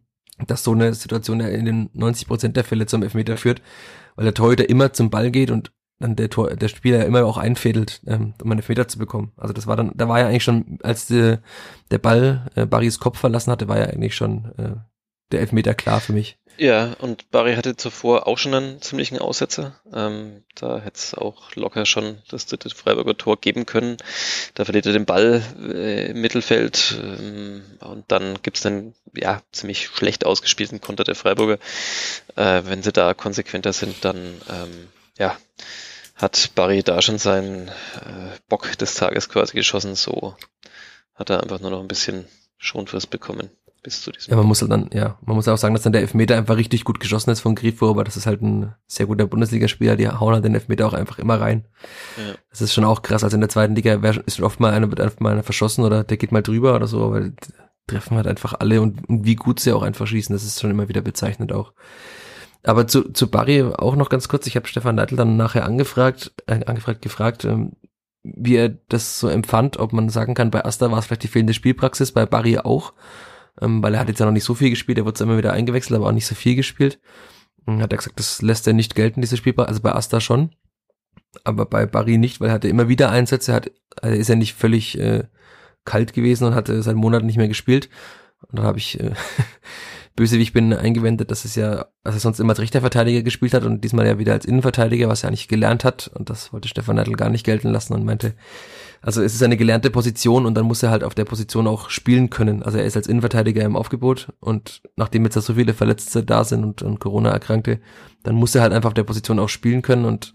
dass so eine Situation in den 90 Prozent der Fälle zum Elfmeter führt, weil der Torhüter immer zum Ball geht und dann der Tor, der Spieler immer auch einfädelt, ähm, um einen Elfmeter zu bekommen. Also das war dann, da war ja eigentlich schon, als die, der Ball äh, Barrys Kopf verlassen hatte, war ja eigentlich schon äh, der Elfmeter klar für mich. Ja, und Barry hatte zuvor auch schon einen ziemlichen Aussetzer. Ähm, da hätte es auch locker schon das dritte Freiburger Tor geben können. Da verliert er den Ball äh, im Mittelfeld ähm, und dann gibt's dann ja ziemlich schlecht ausgespielten Konter der Freiburger. Äh, wenn sie da konsequenter sind, dann ähm, ja hat Barry da schon seinen äh, Bock des Tages quasi geschossen. So hat er einfach nur noch ein bisschen Schonfrist bekommen bis zu diesem. Ja, man muss halt dann, ja, man muss auch sagen, dass dann der Elfmeter einfach richtig gut geschossen ist von Grifo, aber das ist halt ein sehr guter Bundesligaspieler, die hauen halt den Elfmeter auch einfach immer rein. Ja. Das ist schon auch krass. Also in der zweiten Liga ist oft mal einer, wird einfach mal einer verschossen oder der geht mal drüber oder so, aber treffen halt einfach alle und, und wie gut sie auch einfach schießen, das ist schon immer wieder bezeichnend auch. Aber zu, zu Barry auch noch ganz kurz, ich habe Stefan Leitl dann nachher angefragt, äh, angefragt, gefragt, ähm, wie er das so empfand, ob man sagen kann, bei Asta war es vielleicht die fehlende Spielpraxis, bei Barry auch ähm, weil er hat jetzt ja noch nicht so viel gespielt, er wird immer wieder eingewechselt, aber auch nicht so viel gespielt. Und hat er gesagt, das lässt er nicht gelten, diese Spielbar, also bei Asta schon, aber bei Barry nicht, weil er hatte immer wieder Einsätze, er hat, also ist er nicht völlig äh, kalt gewesen und hatte seit Monaten nicht mehr gespielt. Und dann habe ich äh, böse wie ich bin eingewendet, dass es ja, er sonst immer als rechter Verteidiger gespielt hat und diesmal ja wieder als Innenverteidiger, was er eigentlich gelernt hat. Und das wollte Stefan Neidl gar nicht gelten lassen und meinte, also es ist eine gelernte Position und dann muss er halt auf der Position auch spielen können. Also er ist als Innenverteidiger im Aufgebot und nachdem jetzt da so viele Verletzte da sind und, und Corona-Erkrankte, dann muss er halt einfach auf der Position auch spielen können und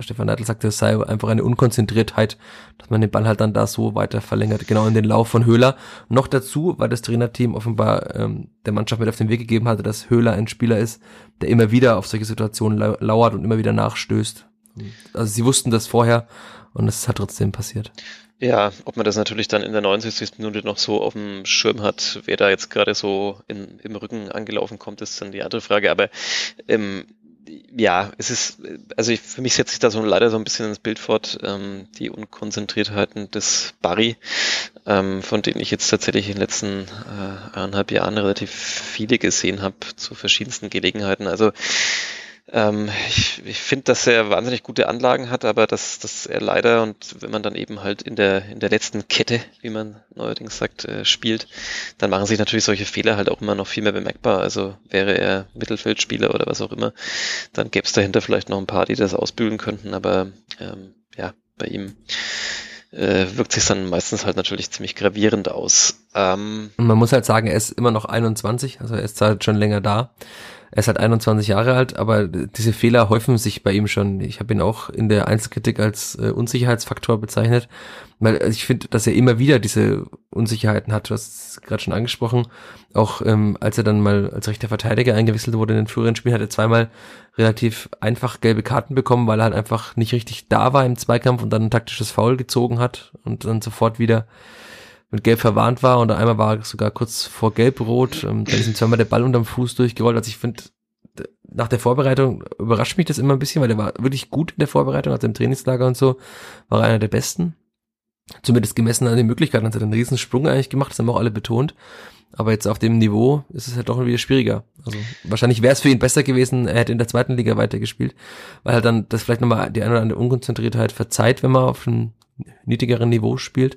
Stefan Neidl sagte, es sei einfach eine Unkonzentriertheit, dass man den Ball halt dann da so weiter verlängert, genau in den Lauf von Höhler. Noch dazu, weil das Trainerteam offenbar ähm, der Mannschaft mit auf den Weg gegeben hatte, dass Höhler ein Spieler ist, der immer wieder auf solche Situationen lauert und immer wieder nachstößt. Also sie wussten das vorher und es hat trotzdem passiert. Ja, ob man das natürlich dann in der 69. Minute noch so auf dem Schirm hat, wer da jetzt gerade so in, im Rücken angelaufen kommt, ist dann die andere Frage. Aber ähm, ja, es ist, also ich, für mich setzt sich da so leider so ein bisschen ins Bild fort, ähm, die Unkonzentriertheiten des Barry, ähm, von denen ich jetzt tatsächlich in den letzten äh, eineinhalb Jahren relativ viele gesehen habe, zu verschiedensten Gelegenheiten. Also Ähm, ich ich finde, dass er wahnsinnig gute Anlagen hat, aber dass, dass er leider und wenn man dann eben halt in der, in der letzten Kette, wie man neuerdings sagt, äh, spielt, dann machen sich natürlich solche Fehler halt auch immer noch viel mehr bemerkbar. Also wäre er Mittelfeldspieler oder was auch immer, dann gäbe es dahinter vielleicht noch ein paar, die das ausbügeln könnten, aber ähm, ja, bei ihm äh, wirkt sich dann meistens halt natürlich ziemlich gravierend aus. Ähm, man muss halt sagen, er ist immer noch 21, also er ist halt schon länger da. Er ist halt 21 Jahre alt, aber diese Fehler häufen sich bei ihm schon. Ich habe ihn auch in der Einzelkritik als äh, Unsicherheitsfaktor bezeichnet, weil also ich finde, dass er immer wieder diese Unsicherheiten hat. Du hast es gerade schon angesprochen. Auch ähm, als er dann mal als rechter Verteidiger eingewechselt wurde in den früheren Spielen, hat er zweimal relativ einfach gelbe Karten bekommen, weil er halt einfach nicht richtig da war im Zweikampf und dann ein taktisches Foul gezogen hat und dann sofort wieder mit Gelb verwarnt war und einmal war sogar kurz vor Gelb-Rot. Ähm, da ist ihm zweimal der Ball unterm Fuß durchgerollt. Also ich finde, nach der Vorbereitung überrascht mich das immer ein bisschen, weil der war wirklich gut in der Vorbereitung, also im Trainingslager und so, war er einer der Besten. Zumindest gemessen an den Möglichkeiten hat er einen riesen Sprung eigentlich gemacht, das haben auch alle betont. Aber jetzt auf dem Niveau ist es halt doch wieder schwieriger. Also wahrscheinlich wäre es für ihn besser gewesen, er hätte in der zweiten Liga weitergespielt, weil halt dann das vielleicht nochmal die eine oder andere Unkonzentriertheit verzeiht, wenn man auf einem niedrigeren Niveau spielt.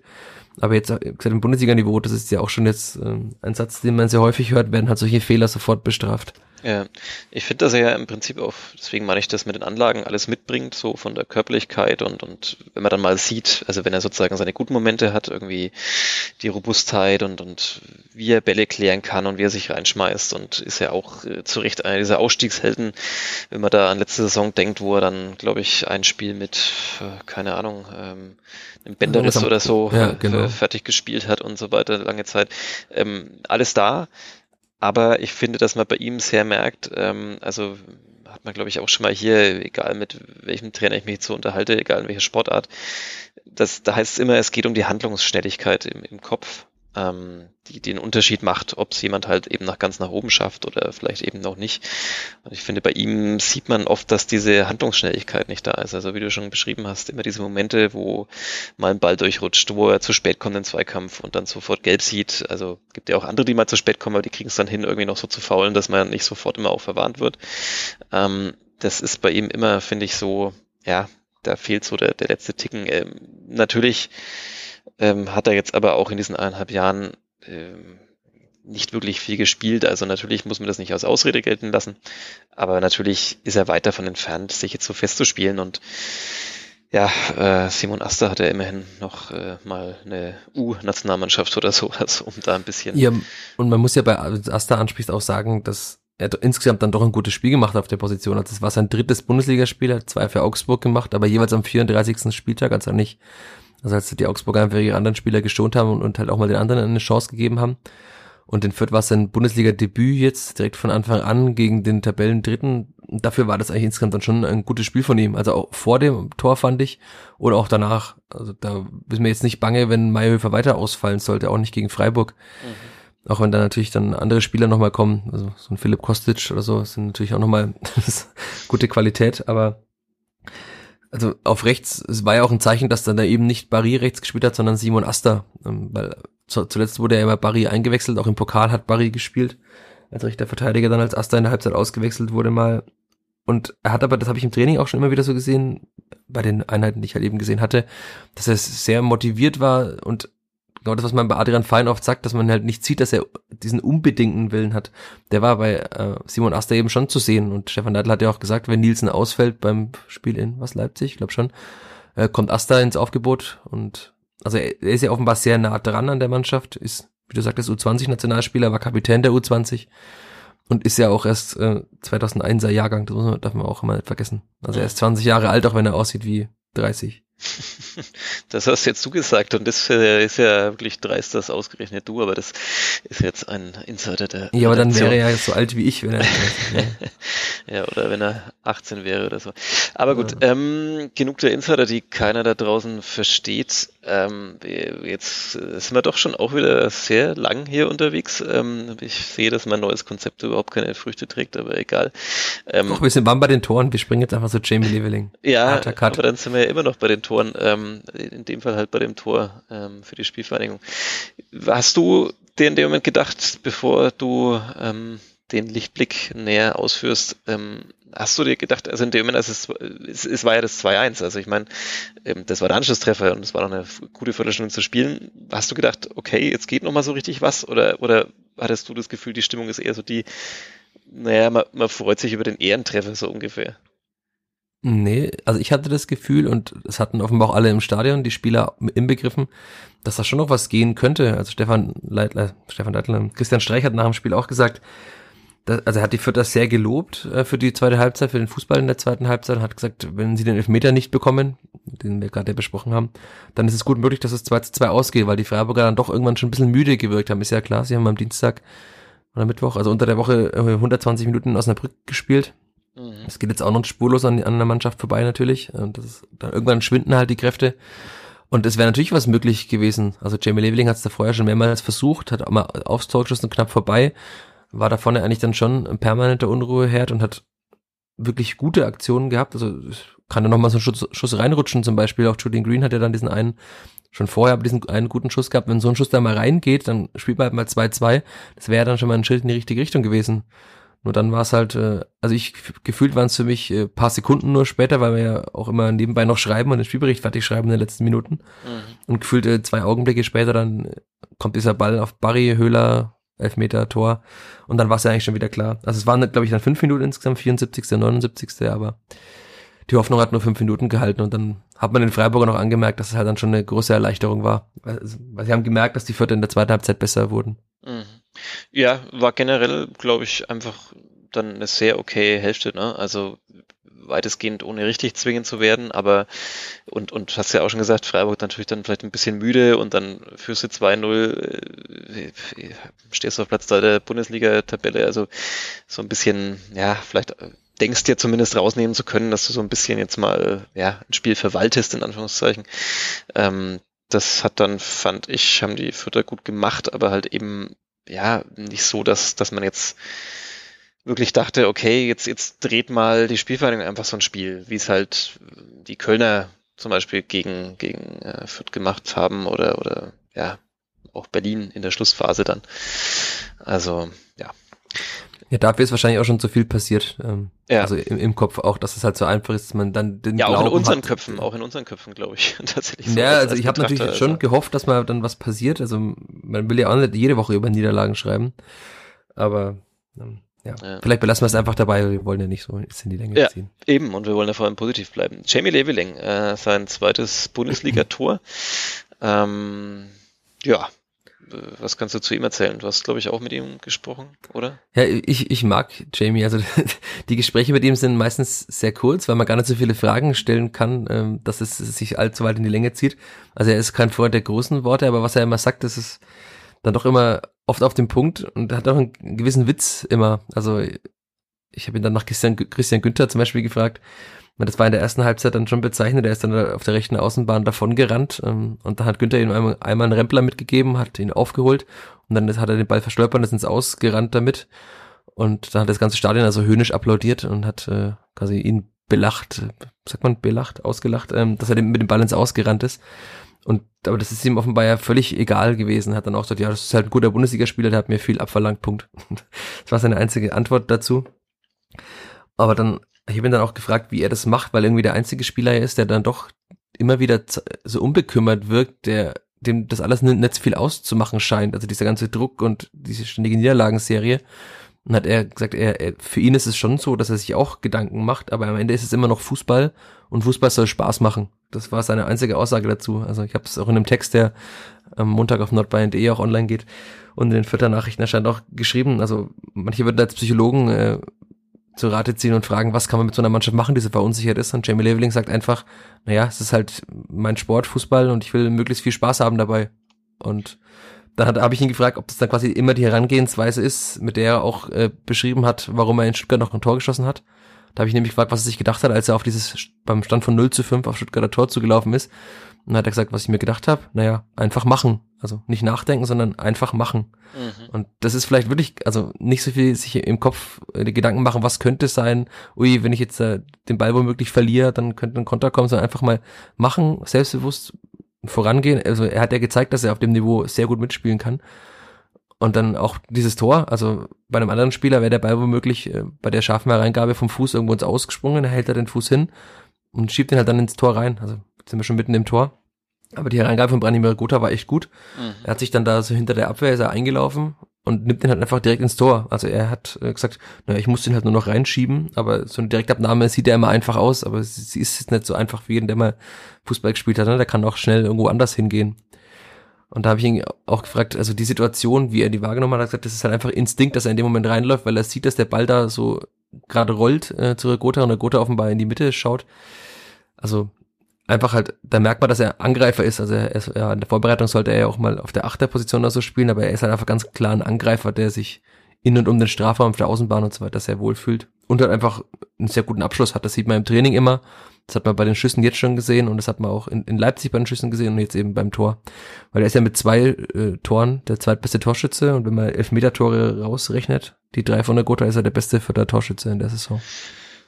Aber jetzt äh, gesagt, im Bundesliga-Niveau, das ist ja auch schon jetzt äh, ein Satz, den man sehr häufig hört, werden halt solche Fehler sofort bestraft. Ja, ich finde, dass er ja im Prinzip auch, deswegen meine ich das mit den Anlagen, alles mitbringt, so von der Körperlichkeit und, und wenn man dann mal sieht, also wenn er sozusagen seine guten Momente hat, irgendwie die Robustheit und, und wie er Bälle klären kann und wie er sich reinschmeißt und ist ja auch äh, zu Recht einer dieser Ausstiegshelden, wenn man da an letzte Saison denkt, wo er dann, glaube ich, ein Spiel mit, äh, keine Ahnung, ähm, einem Bänderriss oder so ja, genau. fertig gespielt hat und so weiter, lange Zeit. Ähm, alles da, aber ich finde, dass man bei ihm sehr merkt, ähm, also hat man, glaube ich, auch schon mal hier, egal mit welchem Trainer ich mich so unterhalte, egal in welcher Sportart, das, da heißt es immer, es geht um die Handlungsschnelligkeit im, im Kopf ähm, die den Unterschied macht, ob es jemand halt eben nach ganz nach oben schafft oder vielleicht eben noch nicht. Und ich finde, bei ihm sieht man oft, dass diese Handlungsschnelligkeit nicht da ist. Also wie du schon beschrieben hast, immer diese Momente, wo mal ein Ball durchrutscht, wo er zu spät kommt in Zweikampf und dann sofort gelb sieht. Also gibt ja auch andere, die mal zu spät kommen, aber die kriegen es dann hin, irgendwie noch so zu faulen, dass man nicht sofort immer auch verwarnt wird. Ähm, das ist bei ihm immer, finde ich, so, ja, da fehlt so der, der letzte Ticken. Ähm, natürlich ähm, hat er jetzt aber auch in diesen eineinhalb Jahren ähm, nicht wirklich viel gespielt. Also natürlich muss man das nicht als Ausrede gelten lassen. Aber natürlich ist er weit davon entfernt, sich jetzt so festzuspielen. Und ja, äh, Simon Aster hat ja immerhin noch äh, mal eine U-Nationalmannschaft oder so, also um da ein bisschen. Ja, und man muss ja bei Aster anspricht auch sagen, dass er insgesamt dann doch ein gutes Spiel gemacht hat auf der Position. Also das war sein drittes Bundesligaspiel, hat zwei für Augsburg gemacht, aber jeweils am 34. Spieltag, also nicht also als die Augsburger einfach ihre anderen Spieler geschont haben und, und halt auch mal den anderen eine Chance gegeben haben. Und den Fürth war sein Bundesliga-Debüt jetzt direkt von Anfang an gegen den Tabellendritten. Dafür war das eigentlich insgesamt dann schon ein gutes Spiel von ihm. Also auch vor dem Tor fand ich oder auch danach. Also da ist mir jetzt nicht bange, wenn Mayhöfer weiter ausfallen sollte, auch nicht gegen Freiburg. Mhm. Auch wenn da natürlich dann andere Spieler nochmal kommen, also so ein Philipp Kostic oder so, sind natürlich auch nochmal gute Qualität, aber also auf rechts, es war ja auch ein Zeichen, dass dann da eben nicht Barry rechts gespielt hat, sondern Simon Aster, ähm, weil zuletzt wurde ja immer Barry eingewechselt, auch im Pokal hat Barry gespielt, als rechter Verteidiger dann als Aster in der Halbzeit ausgewechselt wurde mal. Und er hat aber, das habe ich im Training auch schon immer wieder so gesehen, bei den Einheiten, die ich halt eben gesehen hatte, dass er sehr motiviert war und genau das, was man bei Adrian Fein oft sagt, dass man halt nicht sieht, dass er diesen unbedingten Willen hat. Der war bei äh, Simon Aster eben schon zu sehen und Stefan Neidl hat ja auch gesagt, wenn Nielsen ausfällt beim Spiel in was Leipzig, ich glaube schon, äh, kommt Aster ins Aufgebot und also er, er ist ja offenbar sehr nah dran an der Mannschaft, ist, wie du sagtest, U20-Nationalspieler, war Kapitän der U20 und ist ja auch erst äh, 2001er Jahrgang, das muss man, darf man auch immer nicht vergessen. Also er ist 20 Jahre alt, auch wenn er aussieht wie 30. Das hast jetzt du gesagt und das äh, ist ja wirklich dreist, das ausgerechnet du, aber das ist jetzt ein Insider der. Ja, aber dann wäre er ja so alt wie ich, wenn er. ja, oder wenn er 18 wäre oder so. Aber gut, ja. ähm, genug der Insider, die keiner da draußen versteht. Ähm, jetzt sind wir doch schon auch wieder sehr lang hier unterwegs. Ähm, ich sehe, dass mein neues Konzept überhaupt keine Früchte trägt, aber egal. Ähm, Doch, wir sind wann bei den Toren, wir springen jetzt einfach so Jamie Leveling. Ja, aber dann sind wir ja immer noch bei den Toren, ähm, in dem Fall halt bei dem Tor ähm, für die Spielvereinigung. Hast du dir in dem Moment gedacht, bevor du ähm, den Lichtblick näher ausführst, ähm, hast du dir gedacht, also in dem Moment, es, es, es war ja das 2-1, also ich meine, ähm, das war der Anschlusstreffer und es war noch eine gute Viertelstunde zu spielen. Hast du gedacht, okay, jetzt geht noch mal so richtig was oder, oder hattest du das Gefühl, die Stimmung ist eher so die, naja, man, man freut sich über den Ehrentreffer so ungefähr? Nee, also ich hatte das Gefühl und es hatten offenbar auch alle im Stadion, die Spieler inbegriffen, dass da schon noch was gehen könnte. Also Stefan Leitler, Stefan Leitler, Christian Streich hat nach dem Spiel auch gesagt, dass, also er hat die Fürther sehr gelobt äh, für die zweite Halbzeit, für den Fußball in der zweiten Halbzeit, hat gesagt, wenn sie den Elfmeter nicht bekommen, den wir gerade besprochen haben, dann ist es gut möglich, dass es 2 zu 2 ausgeht, weil die Freiburger dann doch irgendwann schon ein bisschen müde gewirkt haben. Ist ja klar, sie haben am Dienstag oder Mittwoch, also unter der Woche 120 äh, Minuten in Osnabrück gespielt. Es geht jetzt auch noch spurlos an, an der Mannschaft vorbei natürlich. Und das ist, dann irgendwann schwinden halt die Kräfte. Und es wäre natürlich was möglich gewesen. Also Jamie Leveling hat es da vorher schon mehrmals versucht, hat auch mal aufs Tor geschossen, knapp vorbei. War da vorne eigentlich dann schon ein permanenter Unruheherd und hat wirklich gute Aktionen gehabt. Also kann da nochmal so einen Schuss, Schuss reinrutschen. Zum Beispiel auch Julian Green hat ja dann diesen einen, schon vorher diesen einen guten Schuss gehabt. Wenn so ein Schuss da mal reingeht, dann spielt man halt mal 2-2. Das wäre dann schon mal ein Schritt in die richtige Richtung gewesen. Nur dann war es halt, äh, also ich gefühlt waren es für mich äh, paar Sekunden nur später, weil wir ja auch immer nebenbei noch schreiben und den Spielbericht fertig schreiben in den letzten Minuten. Mhm. Und gefühlt äh, zwei Augenblicke später dann kommt dieser Ball auf Barry, Höhler, Elfmeter, Tor. Und dann war es ja eigentlich schon wieder klar. Also es waren, glaube ich, dann fünf Minuten insgesamt, 74., 79., aber die Hoffnung hat nur fünf Minuten gehalten und dann hat man den Freiburger noch angemerkt, dass es halt dann schon eine große Erleichterung war. Weil, weil sie haben gemerkt, dass die Vierte in der zweiten Halbzeit besser wurden. Ja, war generell, glaube ich, einfach dann eine sehr okay Hälfte, ne? Also weitestgehend ohne richtig zwingend zu werden, aber und, und hast ja auch schon gesagt, Freiburg natürlich dann vielleicht ein bisschen müde und dann führst du 2-0, äh, stehst du auf Platz 3 der Bundesliga-Tabelle, also so ein bisschen, ja, vielleicht denkst dir zumindest rausnehmen zu können, dass du so ein bisschen jetzt mal, ja, ein Spiel verwaltest, in Anführungszeichen. Ähm, das hat dann, fand ich, haben die Vierter gut gemacht, aber halt eben ja, nicht so, dass, dass man jetzt wirklich dachte, okay, jetzt, jetzt dreht mal die Spielvereinigung einfach so ein Spiel, wie es halt die Kölner zum Beispiel gegen, gegen äh, Fürth gemacht haben oder, oder ja, auch Berlin in der Schlussphase dann. Also, ja. Ja, dafür ist wahrscheinlich auch schon zu viel passiert. Ähm, ja. Also im, im Kopf auch, dass es halt so einfach ist, dass man dann den Ja, Glauben auch in unseren hat. Köpfen, auch in unseren Köpfen, glaube ich, tatsächlich. So ja, als, also als ich habe natürlich also. schon gehofft, dass mal dann was passiert. Also man will ja auch nicht jede Woche über Niederlagen schreiben. Aber ähm, ja. ja. vielleicht belassen wir es einfach dabei. Wir wollen ja nicht so jetzt in die Länge ja, ziehen. Eben, und wir wollen ja vor allem positiv bleiben. Jamie Leveling, äh, sein zweites Bundesliga-Tor. ähm, ja, was kannst du zu ihm erzählen? Du hast, glaube ich, auch mit ihm gesprochen, oder? Ja, ich, ich mag Jamie. Also die Gespräche mit ihm sind meistens sehr kurz, weil man gar nicht so viele Fragen stellen kann, ähm, dass es sich allzu weit in die Länge zieht. Also er ist kein Freund der großen Worte, aber was er immer sagt, das ist dann doch immer oft auf dem Punkt und hat auch einen gewissen Witz immer. Also ich habe ihn dann nach Christian, Christian Günther zum Beispiel gefragt, das war in der ersten Halbzeit dann schon bezeichnet. Er ist dann auf der rechten Außenbahn davon gerannt ähm, und da hat Günther ihm einmal, einmal einen Rempler mitgegeben, hat ihn aufgeholt und dann hat er den Ball verstolpert und ist ins Ausgerannt damit. Und dann hat das ganze Stadion also höhnisch applaudiert und hat äh, quasi ihn belacht, sagt man belacht, ausgelacht, ähm, dass er mit dem Ball ins Ausgerannt ist. Und aber das ist ihm offenbar ja völlig egal gewesen. Hat dann auch gesagt, ja, das ist halt ein guter Bundesligaspieler, der hat mir viel abverlangt. Punkt. Das war seine einzige Antwort dazu. Aber dann ich habe ihn dann auch gefragt, wie er das macht, weil irgendwie der einzige Spieler ist, der dann doch immer wieder so unbekümmert wirkt, der dem das alles nicht, nicht viel auszumachen scheint, also dieser ganze Druck und diese ständige Niederlagenserie. Und hat er gesagt, er, er, für ihn ist es schon so, dass er sich auch Gedanken macht, aber am Ende ist es immer noch Fußball und Fußball soll Spaß machen. Das war seine einzige Aussage dazu. Also ich habe es auch in einem Text, der am Montag auf nordbayern.de auch online geht und in den Vierter Nachrichten erscheint auch geschrieben. Also manche würden als Psychologen äh, zu Rate ziehen und fragen, was kann man mit so einer Mannschaft machen, die so verunsichert ist. Und Jamie Leveling sagt einfach, naja, es ist halt mein Sport, Fußball und ich will möglichst viel Spaß haben dabei. Und dann habe ich ihn gefragt, ob das dann quasi immer die Herangehensweise ist, mit der er auch äh, beschrieben hat, warum er in Stuttgart noch ein Tor geschossen hat. Da habe ich nämlich gefragt, was er sich gedacht hat, als er auf dieses beim Stand von 0 zu 5 auf Stuttgarter Tor zugelaufen ist. Und dann hat er gesagt, was ich mir gedacht habe, naja, einfach machen. Also nicht nachdenken, sondern einfach machen. Mhm. Und das ist vielleicht wirklich, also nicht so viel sich im Kopf äh, die Gedanken machen, was könnte sein, ui, wenn ich jetzt äh, den Ball womöglich verliere, dann könnte ein Konter kommen, sondern einfach mal machen, selbstbewusst vorangehen. Also er hat ja gezeigt, dass er auf dem Niveau sehr gut mitspielen kann. Und dann auch dieses Tor, also bei einem anderen Spieler wäre der Ball womöglich äh, bei der scharfen Hereingabe vom Fuß irgendwo ins Ausgesprungen, hält er den Fuß hin und schiebt ihn halt dann ins Tor rein. Also sind wir schon mitten im Tor. Aber die Hereingabe von Branimir Gotha war echt gut. Mhm. Er hat sich dann da so hinter der Abwehr ist er eingelaufen und nimmt den halt einfach direkt ins Tor. Also er hat äh, gesagt, naja, ich muss den halt nur noch reinschieben, aber so eine Direktabnahme sieht ja immer einfach aus, aber sie ist nicht so einfach wie jeden, der mal Fußball gespielt hat. Ne? Der kann auch schnell irgendwo anders hingehen. Und da habe ich ihn auch gefragt, also die Situation, wie er die wahrgenommen hat, hat gesagt, das ist halt einfach Instinkt, dass er in dem Moment reinläuft, weil er sieht, dass der Ball da so gerade rollt äh, zu Gotha und der Gotha offenbar in die Mitte schaut. Also einfach halt, da merkt man, dass er Angreifer ist. Also er ist, ja, in der Vorbereitung sollte er ja auch mal auf der Achterposition oder so spielen, aber er ist halt einfach ganz klar ein Angreifer, der sich in und um den Strafraum auf der Außenbahn und so weiter sehr wohl fühlt. Und halt einfach einen sehr guten Abschluss hat. Das sieht man im Training immer. Das hat man bei den Schüssen jetzt schon gesehen und das hat man auch in, in Leipzig bei den Schüssen gesehen und jetzt eben beim Tor. Weil er ist ja mit zwei äh, Toren der zweitbeste Torschütze und wenn man Elfmeter-Tore rausrechnet, die drei von der Gotha ist er der beste für der Torschütze in der Saison.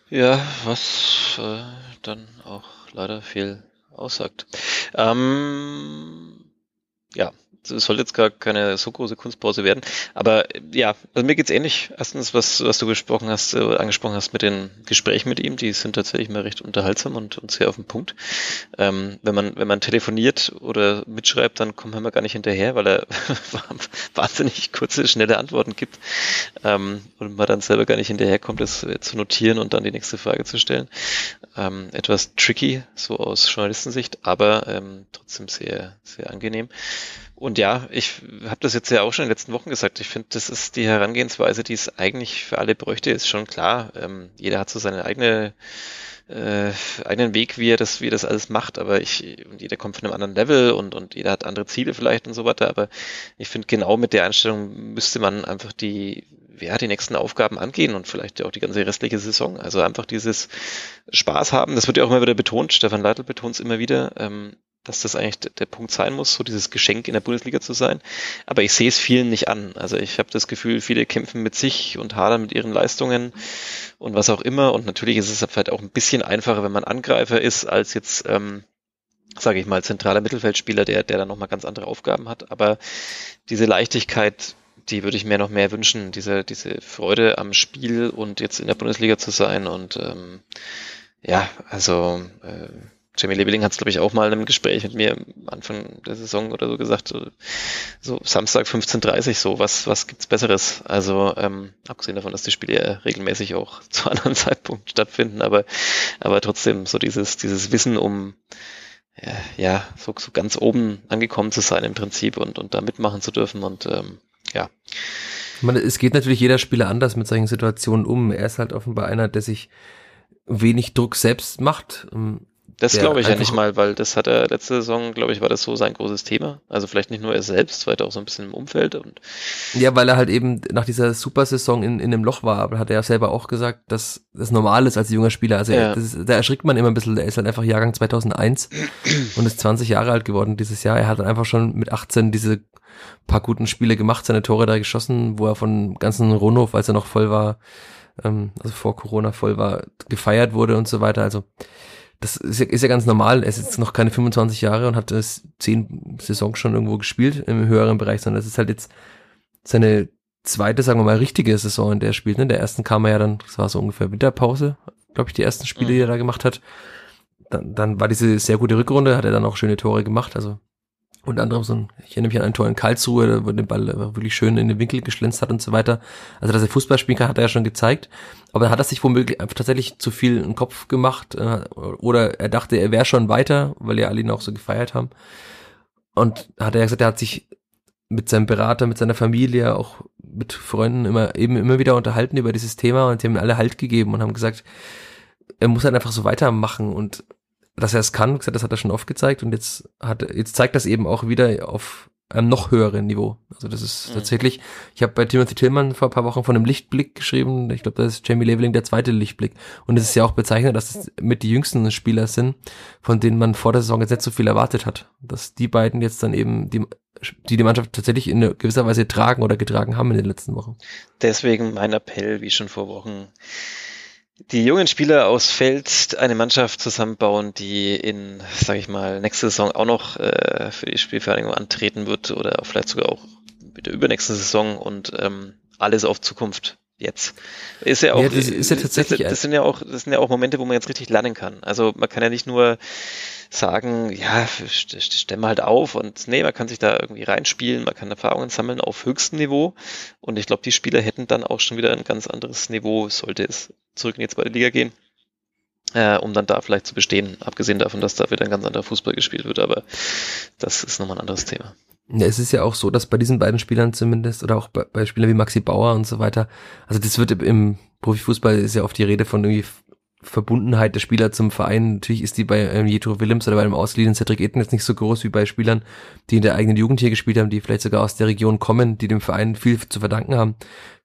Ja, was äh, dann auch leider viel aussagt. Ähm, ja, es soll jetzt gar keine so große Kunstpause werden. Aber ja, also mir geht's ähnlich. Erstens, was, was du gesprochen hast, äh, angesprochen hast mit den Gesprächen mit ihm, die sind tatsächlich mal recht unterhaltsam und, und sehr auf den Punkt. Ähm, wenn man, wenn man telefoniert oder mitschreibt, dann kommt man gar nicht hinterher, weil er wahnsinnig kurze, schnelle Antworten gibt. Ähm, und man dann selber gar nicht hinterherkommt, das zu notieren und dann die nächste Frage zu stellen. Ähm, etwas tricky, so aus Journalistensicht, aber ähm, trotzdem sehr, sehr angenehm. Und ja, ich habe das jetzt ja auch schon in den letzten Wochen gesagt. Ich finde, das ist die Herangehensweise, die es eigentlich für alle bräuchte, ist schon klar. Ähm, jeder hat so seine eigene äh, eigenen Weg, wie er das, wie er das alles macht, aber ich, und jeder kommt von einem anderen Level und, und jeder hat andere Ziele vielleicht und so weiter, aber ich finde genau mit der Einstellung müsste man einfach die, ja, die nächsten Aufgaben angehen und vielleicht auch die ganze restliche Saison. Also einfach dieses Spaß haben, das wird ja auch immer wieder betont, Stefan Leitl betont es immer wieder, ähm, dass das eigentlich der Punkt sein muss, so dieses Geschenk in der Bundesliga zu sein. Aber ich sehe es vielen nicht an. Also ich habe das Gefühl, viele kämpfen mit sich und hadern mit ihren Leistungen und was auch immer. Und natürlich ist es vielleicht auch ein bisschen einfacher, wenn man Angreifer ist, als jetzt, ähm, sage ich mal, zentraler Mittelfeldspieler, der, der dann nochmal ganz andere Aufgaben hat. Aber diese Leichtigkeit, die würde ich mir noch mehr wünschen, diese, diese Freude am Spiel und jetzt in der Bundesliga zu sein. Und ähm, ja, also äh, Jamie Leveling hat es, glaube ich, auch mal in einem Gespräch mit mir am Anfang der Saison oder so gesagt, so, Samstag 15.30 so, was, was gibt's Besseres? Also, ähm, abgesehen davon, dass die Spiele ja regelmäßig auch zu anderen Zeitpunkten stattfinden, aber, aber trotzdem so dieses, dieses Wissen um, ja, ja so, so ganz oben angekommen zu sein im Prinzip und, und da mitmachen zu dürfen und, ähm, ja. Ich meine, es geht natürlich jeder Spieler anders mit solchen Situationen um. Er ist halt offenbar einer, der sich wenig Druck selbst macht. Das glaube ich ja nicht mal, weil das hat er letzte Saison, glaube ich, war das so sein großes Thema. Also vielleicht nicht nur er selbst, weiter auch so ein bisschen im Umfeld und. Ja, weil er halt eben nach dieser Supersaison in, in dem Loch war, aber hat er ja selber auch gesagt, dass das normal ist als junger Spieler. Also ja. ist, da erschrickt man immer ein bisschen, er ist halt einfach Jahrgang 2001 und ist 20 Jahre alt geworden dieses Jahr. Er hat einfach schon mit 18 diese paar guten Spiele gemacht, seine Tore da geschossen, wo er von ganzen Ronhof, als er noch voll war, ähm, also vor Corona voll war, gefeiert wurde und so weiter. Also das ist ja, ist ja ganz normal. Er ist jetzt noch keine 25 Jahre und hat das zehn Saisons schon irgendwo gespielt im höheren Bereich, sondern das ist halt jetzt seine zweite, sagen wir mal, richtige Saison, in der er spielt. Ne? In der ersten kam er ja dann, das war so ungefähr Winterpause, glaube ich, die ersten Spiele, die er da gemacht hat. Dann, dann war diese sehr gute Rückrunde, hat er dann auch schöne Tore gemacht. Also unter anderem so ein, ich erinnere mich an einen Tor in Karlsruhe, wo den Ball wirklich schön in den Winkel geschlänzt hat und so weiter. Also, dass er Fußball spielen kann, hat er ja schon gezeigt. Aber hat er sich womöglich tatsächlich zu viel im Kopf gemacht, äh, oder er dachte, er wäre schon weiter, weil ja alle ihn auch so gefeiert haben. Und hat er ja gesagt, er hat sich mit seinem Berater, mit seiner Familie, auch mit Freunden immer, eben immer wieder unterhalten über dieses Thema und die haben alle Halt gegeben und haben gesagt, er muss halt einfach so weitermachen und dass er es kann, das hat er schon oft gezeigt und jetzt hat jetzt zeigt das eben auch wieder auf einem noch höheren Niveau. Also das ist mhm. tatsächlich, ich habe bei Timothy Tillman vor ein paar Wochen von einem Lichtblick geschrieben. Ich glaube, das ist Jamie Leveling der zweite Lichtblick. Und es ist ja auch bezeichnend, dass es mit die jüngsten Spieler sind, von denen man vor der Saison jetzt nicht so viel erwartet hat. Dass die beiden jetzt dann eben die, die die Mannschaft tatsächlich in gewisser Weise tragen oder getragen haben in den letzten Wochen. Deswegen mein Appell, wie schon vor Wochen, die jungen Spieler aus Feld eine Mannschaft zusammenbauen, die in, sage ich mal, nächste Saison auch noch äh, für die Spielvereinigung antreten wird oder vielleicht sogar auch der übernächsten Saison und ähm, alles auf Zukunft jetzt. Ist ja auch, ja, das ist ja tatsächlich. Das, das, sind ja auch, das sind ja auch Momente, wo man jetzt richtig lernen kann. Also man kann ja nicht nur sagen, ja, stemme halt auf und nee, man kann sich da irgendwie reinspielen, man kann Erfahrungen sammeln auf höchstem Niveau und ich glaube, die Spieler hätten dann auch schon wieder ein ganz anderes Niveau, sollte es zurück in die zweite Liga gehen, äh, um dann da vielleicht zu bestehen, abgesehen davon, dass da wieder ein ganz anderer Fußball gespielt wird, aber das ist nochmal ein anderes Thema. Es ist ja auch so, dass bei diesen beiden Spielern zumindest oder auch bei, bei Spielern wie Maxi Bauer und so weiter, also das wird im Profifußball ist ja oft die Rede von irgendwie Verbundenheit der Spieler zum Verein. Natürlich ist die bei ähm, Jetro Willems oder bei einem ausgeliehenen Cedric Eden jetzt nicht so groß wie bei Spielern, die in der eigenen Jugend hier gespielt haben, die vielleicht sogar aus der Region kommen, die dem Verein viel zu verdanken haben.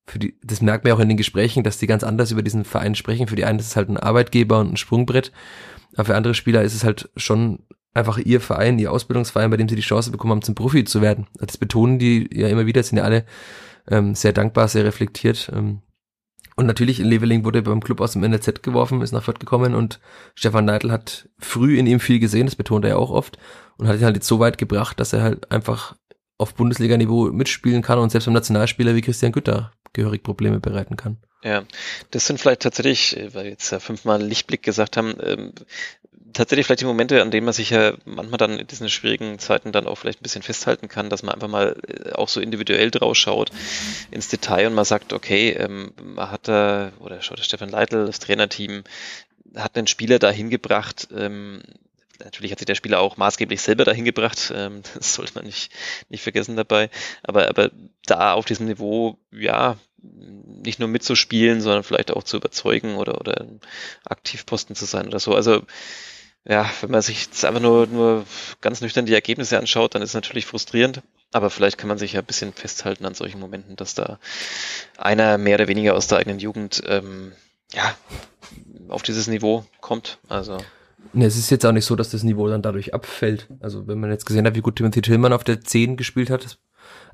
Für die, das merkt man ja auch in den Gesprächen, dass die ganz anders über diesen Verein sprechen. Für die einen ist es halt ein Arbeitgeber und ein Sprungbrett. Aber für andere Spieler ist es halt schon einfach ihr Verein, ihr Ausbildungsverein, bei dem sie die Chance bekommen haben, zum Profi zu werden. Das betonen die ja immer wieder, sind ja alle ähm, sehr dankbar, sehr reflektiert. Ähm, und natürlich, Leveling wurde beim Club aus dem NLZ geworfen, ist nach Fürth gekommen und Stefan Neidl hat früh in ihm viel gesehen, das betont er ja auch oft, und hat ihn halt jetzt so weit gebracht, dass er halt einfach auf Bundesliga-Niveau mitspielen kann und selbst beim Nationalspieler wie Christian Gütter gehörig Probleme bereiten kann. Ja, das sind vielleicht tatsächlich, weil wir jetzt ja fünfmal Lichtblick gesagt haben, ähm, tatsächlich vielleicht die Momente, an denen man sich ja manchmal dann in diesen schwierigen Zeiten dann auch vielleicht ein bisschen festhalten kann, dass man einfach mal äh, auch so individuell draus schaut ins Detail und man sagt, okay, ähm, man hat da, oder schaut der Stefan Leitl, das Trainerteam, hat einen Spieler dahin gebracht, ähm, natürlich hat sich der Spieler auch maßgeblich selber dahin gebracht, ähm, das sollte man nicht, nicht vergessen dabei, aber, aber da auf diesem Niveau, ja, nicht nur mitzuspielen, sondern vielleicht auch zu überzeugen oder, oder Aktivposten zu sein oder so. Also ja, wenn man sich jetzt einfach nur, nur ganz nüchtern die Ergebnisse anschaut, dann ist es natürlich frustrierend. Aber vielleicht kann man sich ja ein bisschen festhalten an solchen Momenten, dass da einer mehr oder weniger aus der eigenen Jugend ähm, ja, auf dieses Niveau kommt. Also. Ne, es ist jetzt auch nicht so, dass das Niveau dann dadurch abfällt. Also wenn man jetzt gesehen hat, wie gut Timothy Tillmann auf der 10 gespielt hat,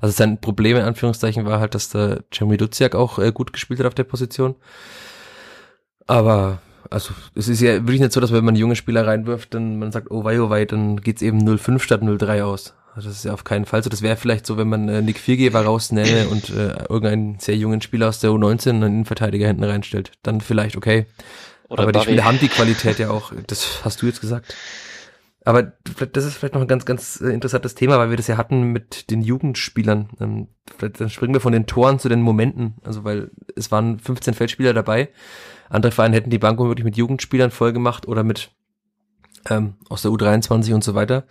also sein Problem in Anführungszeichen war halt, dass der Jeremy Duziak auch äh, gut gespielt hat auf der Position. Aber also es ist ja wirklich nicht so, dass wenn man junge Spieler reinwirft, dann man sagt, oh wei, oh wei, dann geht's eben 0,5 statt 0,3 aus. Also das ist ja auf keinen Fall so. Das wäre vielleicht so, wenn man äh, Nick Viergeber rausnähme und äh, irgendeinen sehr jungen Spieler aus der U19 einen Innenverteidiger hinten reinstellt. Dann vielleicht okay. Oder Aber Barry. die Spieler haben die Qualität ja auch. Das hast du jetzt gesagt. Aber das ist vielleicht noch ein ganz, ganz äh, interessantes Thema, weil wir das ja hatten mit den Jugendspielern. Ähm, dann springen wir von den Toren zu den Momenten. Also weil es waren 15 Feldspieler dabei andere Vereine hätten die Bank wirklich mit Jugendspielern voll gemacht oder mit ähm, aus der U23 und so weiter.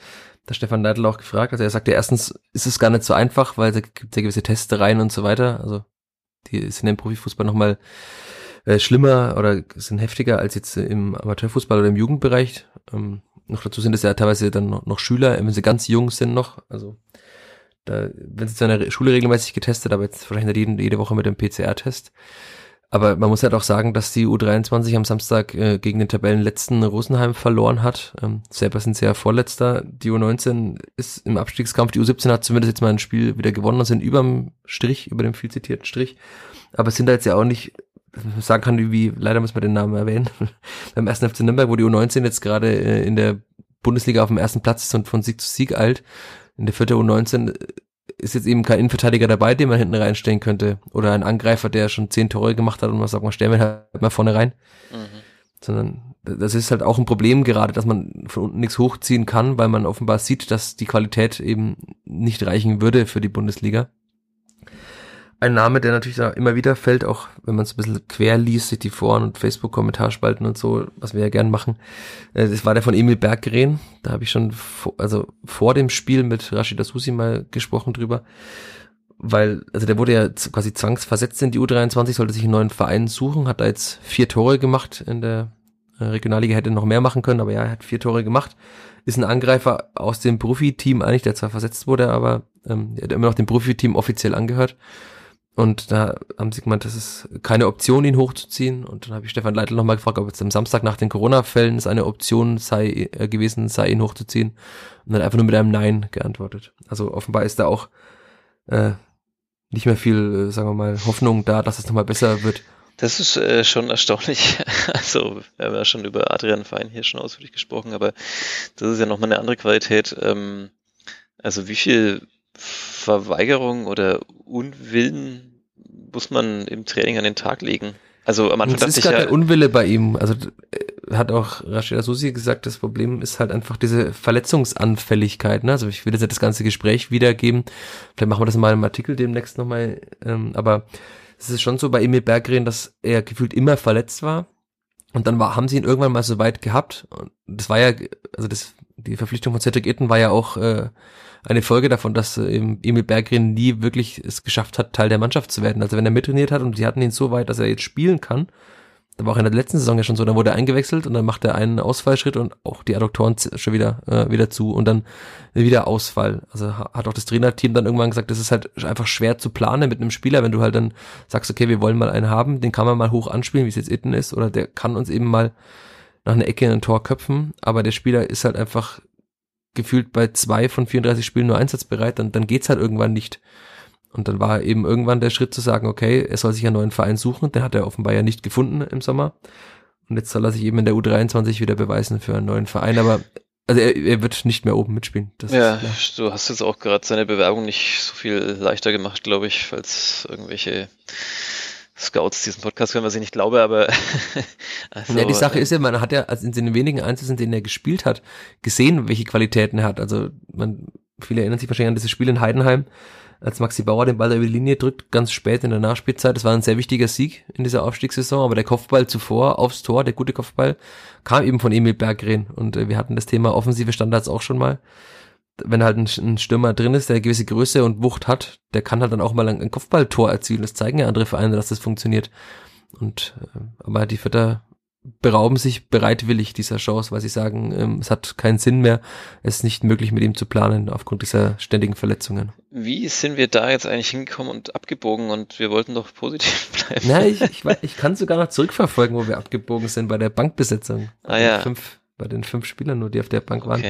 Da Stefan Neidl auch gefragt. Also er sagte, erstens ist es gar nicht so einfach, weil es gibt ja gewisse Testereien und so weiter. Also die sind im Profifußball nochmal äh, schlimmer oder sind heftiger als jetzt im Amateurfußball oder im Jugendbereich. Ähm, noch dazu sind es ja teilweise dann noch, Schüler, wenn sie ganz jung sind noch. Also da wenn sie zu einer Schule regelmäßig getestet, aber jetzt wahrscheinlich nicht jede, jede Woche mit dem PCR-Test. Aber man muss halt auch sagen, dass die U23 am Samstag äh, gegen den Tabellenletzten Rosenheim verloren hat. Ähm, selber sind sie ja Vorletzter. Die U19 ist im Abstiegskampf. Die U17 hat zumindest jetzt mal ein Spiel wieder gewonnen und sind überm Strich, über dem viel zitierten Strich. Aber sind da jetzt ja auch nicht, sagen kann, wie, leider muss man den Namen erwähnen, beim ersten FC Nürnberg, wo die U19 jetzt gerade äh, in der Bundesliga auf dem ersten Platz ist und von Sieg zu Sieg eilt. In der vierte U19 ist jetzt eben kein Innenverteidiger dabei, den man hinten reinstellen könnte. Oder ein Angreifer, der schon zehn Tore gemacht hat und man sagt, man stellen wir halt mal vorne rein. Mhm. Sondern das ist halt auch ein Problem gerade, dass man von unten nichts hochziehen kann, weil man offenbar sieht, dass die Qualität eben nicht reichen würde für die Bundesliga ein Name, der natürlich immer wieder fällt, auch wenn man es ein bisschen quer liest, sich die Foren und Facebook-Kommentarspalten und so, was wir ja gern machen. Äh, das war der von Emil Berggren. Da habe ich schon vor, also vor dem Spiel mit Rashida Susi mal gesprochen drüber. Weil, also der wurde ja quasi zwangsversetzt in die U23, sollte sich einen neuen Verein suchen, hat da jetzt vier Tore gemacht in der äh, Regionalliga, hätte noch mehr machen können, aber ja, er hat vier Tore gemacht. Ist ein Angreifer aus dem Profiteam eigentlich, der zwar versetzt wurde, aber ähm, er hat immer noch dem Profiteam offiziell angehört und da haben sie gemeint, das ist keine Option, ihn hochzuziehen. Und dann habe ich Stefan Leitl nochmal gefragt, ob jetzt am Samstag nach den Corona-Fällen es eine Option sei äh, gewesen, sei ihn hochzuziehen. Und dann einfach nur mit einem Nein geantwortet. Also offenbar ist da auch äh, nicht mehr viel, äh, sagen wir mal, Hoffnung da, dass es nochmal besser wird. Das ist äh, schon erstaunlich. Also, wir haben ja schon über Adrian Fein hier schon ausführlich gesprochen, aber das ist ja nochmal eine andere Qualität. Ähm, also wie viel Verweigerung oder Unwillen muss man im Training an den Tag legen? Also am Anfang das ist gerade ja, der Unwille bei ihm. Also äh, hat auch Rashida Susi gesagt, das Problem ist halt einfach diese Verletzungsanfälligkeit. Ne? Also ich will jetzt das ganze Gespräch wiedergeben. Vielleicht machen wir das mal im Artikel demnächst nochmal. Ähm, aber es ist schon so bei Emil Berggren, dass er gefühlt immer verletzt war. Und dann war, haben sie ihn irgendwann mal so weit gehabt. Und das war ja, also das, die Verpflichtung von Cedric Itten war ja auch äh, eine Folge davon, dass äh, Emil Berggren nie wirklich es geschafft hat, Teil der Mannschaft zu werden. Also wenn er mittrainiert hat und sie hatten ihn so weit, dass er jetzt spielen kann, da war auch in der letzten Saison ja schon so, dann wurde er eingewechselt und dann macht er einen Ausfallschritt und auch die Adduktoren schon wieder, äh, wieder zu und dann wieder Ausfall. Also hat auch das Trainerteam dann irgendwann gesagt, das ist halt einfach schwer zu planen mit einem Spieler, wenn du halt dann sagst, okay, wir wollen mal einen haben, den kann man mal hoch anspielen, wie es jetzt Itten ist, oder der kann uns eben mal nach einer Ecke in ein Tor köpfen, aber der Spieler ist halt einfach gefühlt bei zwei von 34 Spielen nur einsatzbereit, dann, dann geht's halt irgendwann nicht. Und dann war eben irgendwann der Schritt zu sagen, okay, er soll sich einen neuen Verein suchen, den hat er offenbar ja nicht gefunden im Sommer. Und jetzt soll er sich eben in der U23 wieder beweisen für einen neuen Verein, aber also er, er wird nicht mehr oben mitspielen. ja, du hast jetzt auch gerade seine Bewerbung nicht so viel leichter gemacht, glaube ich, falls irgendwelche Scouts diesen Podcast hören, was ich nicht glaube, aber also, ja, die Sache ist ja, man hat ja also in den wenigen Einzelnen, in denen er gespielt hat, gesehen, welche Qualitäten er hat. Also man, viele erinnern sich wahrscheinlich an dieses Spiel in Heidenheim, als Maxi Bauer den Ball über die Linie drückt, ganz spät in der Nachspielzeit. Das war ein sehr wichtiger Sieg in dieser Aufstiegssaison, aber der Kopfball zuvor aufs Tor, der gute Kopfball, kam eben von Emil Berggren. Und äh, wir hatten das Thema offensive Standards auch schon mal wenn halt ein, ein, Stürmer drin ist, der eine gewisse Größe und Wucht hat, der kann halt dann auch mal ein, Kopfballtor erzielen. Das zeigen ja andere Vereine, dass das funktioniert. Und äh, aber die Vierter berauben sich bereitwillig dieser Chance, weil sie sagen, ähm, es hat keinen Sinn mehr, es ist nicht möglich mit ihm zu planen aufgrund dieser ständigen Verletzungen. Wie sind wir da jetzt eigentlich hingekommen und abgebogen und wir wollten doch positiv bleiben? Na, ich, ich, ich kann sogar noch zurückverfolgen, wo wir abgebogen sind bei der Bankbesetzung. Ah bei ja. Fünf, bei den fünf Spielern nur, die auf der Bank waren.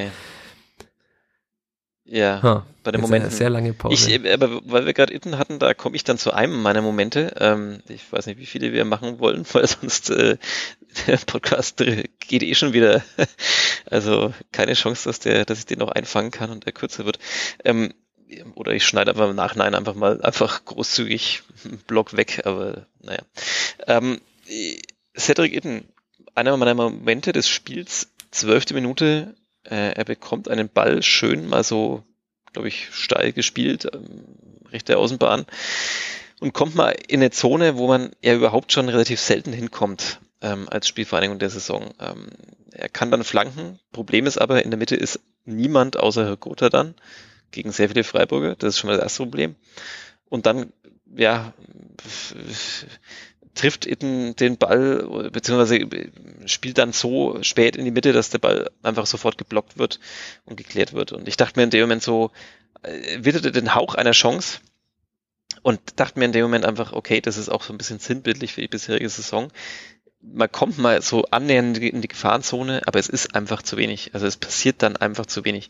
Ja, huh, bei den Momenten. Sehr lange Pause. Ich, aber weil wir gerade Itten hatten, da komme ich dann zu einem meiner Momente. Ähm, ich weiß nicht, wie viele wir machen wollen, weil sonst äh, der Podcast geht eh schon wieder. also keine Chance, dass der, dass ich den noch einfangen kann und der kürzer wird. Ähm, oder ich schneide einfach im Nachhinein einfach mal einfach großzügig einen Block weg, aber naja. Ähm, Cedric Itten, einer meiner Momente des Spiels, zwölfte Minute, äh, er bekommt einen Ball schön mal so, glaube ich, steil gespielt, ähm, rechte Außenbahn und kommt mal in eine Zone, wo man ja überhaupt schon relativ selten hinkommt ähm, als Spielvereinigung der Saison. Ähm, er kann dann flanken. Problem ist aber, in der Mitte ist niemand außer Herr Gotha dann gegen sehr viele Freiburger. Das ist schon mal das erste Problem. Und dann, ja, trifft Itten den Ball, beziehungsweise spielt dann so spät in die Mitte, dass der Ball einfach sofort geblockt wird und geklärt wird. Und ich dachte mir in dem Moment so, äh, witterte den Hauch einer Chance und dachte mir in dem Moment einfach, okay, das ist auch so ein bisschen sinnbildlich für die bisherige Saison. Man kommt mal so annähernd in die Gefahrenzone, aber es ist einfach zu wenig. Also es passiert dann einfach zu wenig.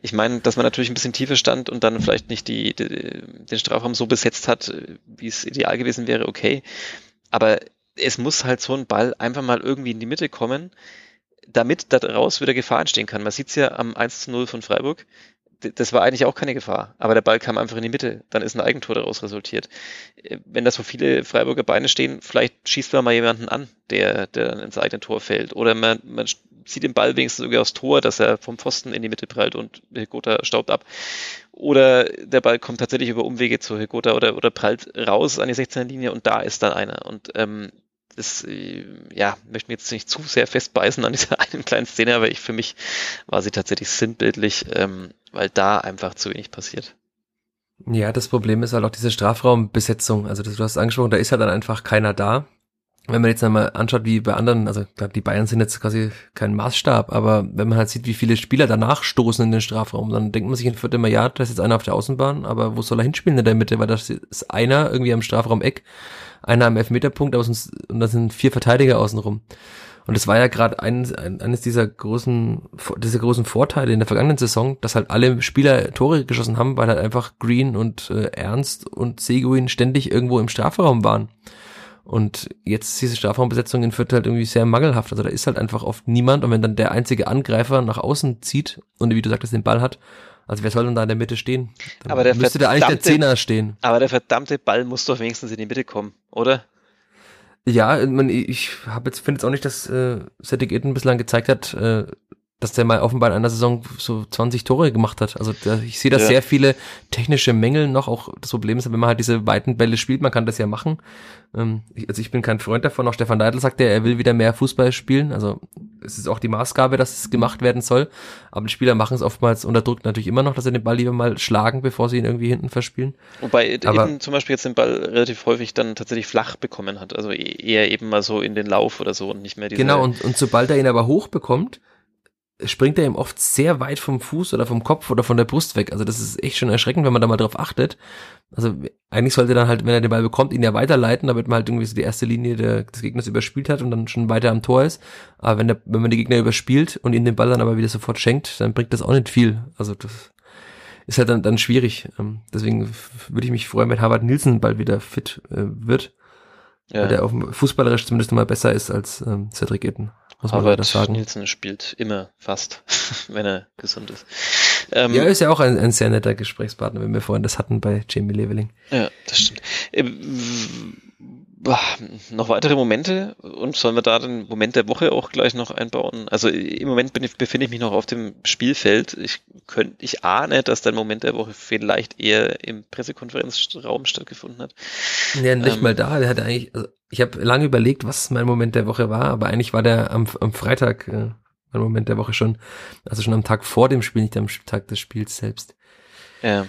Ich meine, dass man natürlich ein bisschen tiefer stand und dann vielleicht nicht die, die den Strafraum so besetzt hat, wie es ideal gewesen wäre, okay. Aber es muss halt so ein Ball einfach mal irgendwie in die Mitte kommen, damit daraus wieder Gefahr entstehen kann. Man sieht es ja am 1 zu 0 von Freiburg. Das war eigentlich auch keine Gefahr, aber der Ball kam einfach in die Mitte. Dann ist ein Eigentor daraus resultiert. Äh, wenn da so viele Freiburger Beine stehen, vielleicht schießt man mal jemanden an, der, der dann ins eigene Tor fällt. Oder man, man zieht den Ball wenigstens sogar aufs Tor, dass er vom Pfosten in die Mitte prallt und Hegota staubt ab. Oder der Ball kommt tatsächlich über Umwege zu Hegota oder, oder prallt raus an die 16er Linie und da ist dann einer. Und ähm, das, äh, ja, möchte mir jetzt nicht zu sehr festbeißen an dieser einen kleinen Szene, aber ich für mich war sie tatsächlich sinnbildlich, ähm, weil da einfach zu wenig passiert. Ja, das Problem ist halt auch diese Strafraumbesetzung. Also das, du hast angesprochen, da ist halt dann einfach keiner da wenn man jetzt einmal anschaut, wie bei anderen, also die Bayern sind jetzt quasi kein Maßstab, aber wenn man halt sieht, wie viele Spieler danach stoßen in den Strafraum, dann denkt man sich in immer, ja, da ist jetzt einer auf der Außenbahn, aber wo soll er hinspielen in der Mitte? Weil da ist einer irgendwie am Strafraum-Eck, einer am Elfmeterpunkt, aber sonst, und da sind vier Verteidiger außenrum. Und es war ja gerade ein, ein, eines dieser großen, dieser großen Vorteile in der vergangenen Saison, dass halt alle Spieler Tore geschossen haben, weil halt einfach Green und äh, Ernst und Seguin ständig irgendwo im Strafraum waren. Und jetzt ist diese Strafraumbesetzung in Fürth halt irgendwie sehr mangelhaft. Also da ist halt einfach oft niemand. Und wenn dann der einzige Angreifer nach außen zieht und wie du sagtest, den Ball hat, Also wer soll denn da in der Mitte stehen? Dann aber der müsste da eigentlich der Zehner stehen. Aber der verdammte Ball muss doch wenigstens in die Mitte kommen, oder? Ja, ich habe jetzt finde jetzt auch nicht, dass äh, Cedric Eden bislang gezeigt hat, äh, dass der mal offenbar in einer Saison so 20 Tore gemacht hat. Also da, ich sehe da ja. sehr viele technische Mängel noch. Auch das Problem ist, wenn man halt diese weiten Bälle spielt, man kann das ja machen. Ähm, ich, also ich bin kein Freund davon. Auch Stefan Leitl sagt ja, er will wieder mehr Fußball spielen. Also es ist auch die Maßgabe, dass es gemacht werden soll. Aber die Spieler machen es oftmals unter Druck natürlich immer noch, dass sie den Ball lieber mal schlagen, bevor sie ihn irgendwie hinten verspielen. Wobei Aber, eben zum Beispiel jetzt den Ball relativ häufig dann tatsächlich flach bekommen hat. Also e-, eher eben mal so in den Lauf oder so und nicht mehr diese... Genau, und, und sobald er ihn aber hoch bekommt, springt er ihm oft sehr weit vom Fuß oder vom Kopf oder von der Brust weg. Also das ist echt schon erschreckend, wenn man da mal drauf achtet. Also eigentlich sollte dann halt, wenn er den Ball bekommt, ihn ja weiterleiten, damit man halt irgendwie so die erste Linie der, des Gegners überspielt hat und dann schon weiter am Tor ist. Aber wenn, der, wenn man die Gegner überspielt und ihn den Ball dann aber wieder sofort schenkt, dann bringt das auch nicht viel. Also das ist halt dann, dann schwierig. Ähm, deswegen würde ich mich freuen, wenn Harvard Nielsen bald wieder fit äh, wird. Ja. Weil der auf fußballerisch zumindest mal besser ist als ähm, Cedric Eden muss man das sagen. Nielsen spielt immer fast, wenn er gesund ist. Ähm, ja, ist ja auch ein, ein, sehr netter Gesprächspartner, wenn wir vorhin das hatten bei Jamie Leveling. Ja, das stimmt. Ähm, noch weitere Momente und sollen wir da den Moment der Woche auch gleich noch einbauen? Also im Moment ich, befinde ich mich noch auf dem Spielfeld. Ich könnte, ich ahne, dass dein Moment der Woche vielleicht eher im Pressekonferenzraum stattgefunden hat. Ja, nicht ähm, mal da. Der hatte eigentlich, also ich habe lange überlegt, was mein Moment der Woche war, aber eigentlich war der am, am Freitag äh, mein Moment der Woche schon, also schon am Tag vor dem Spiel, nicht am Tag des Spiels selbst. Ja.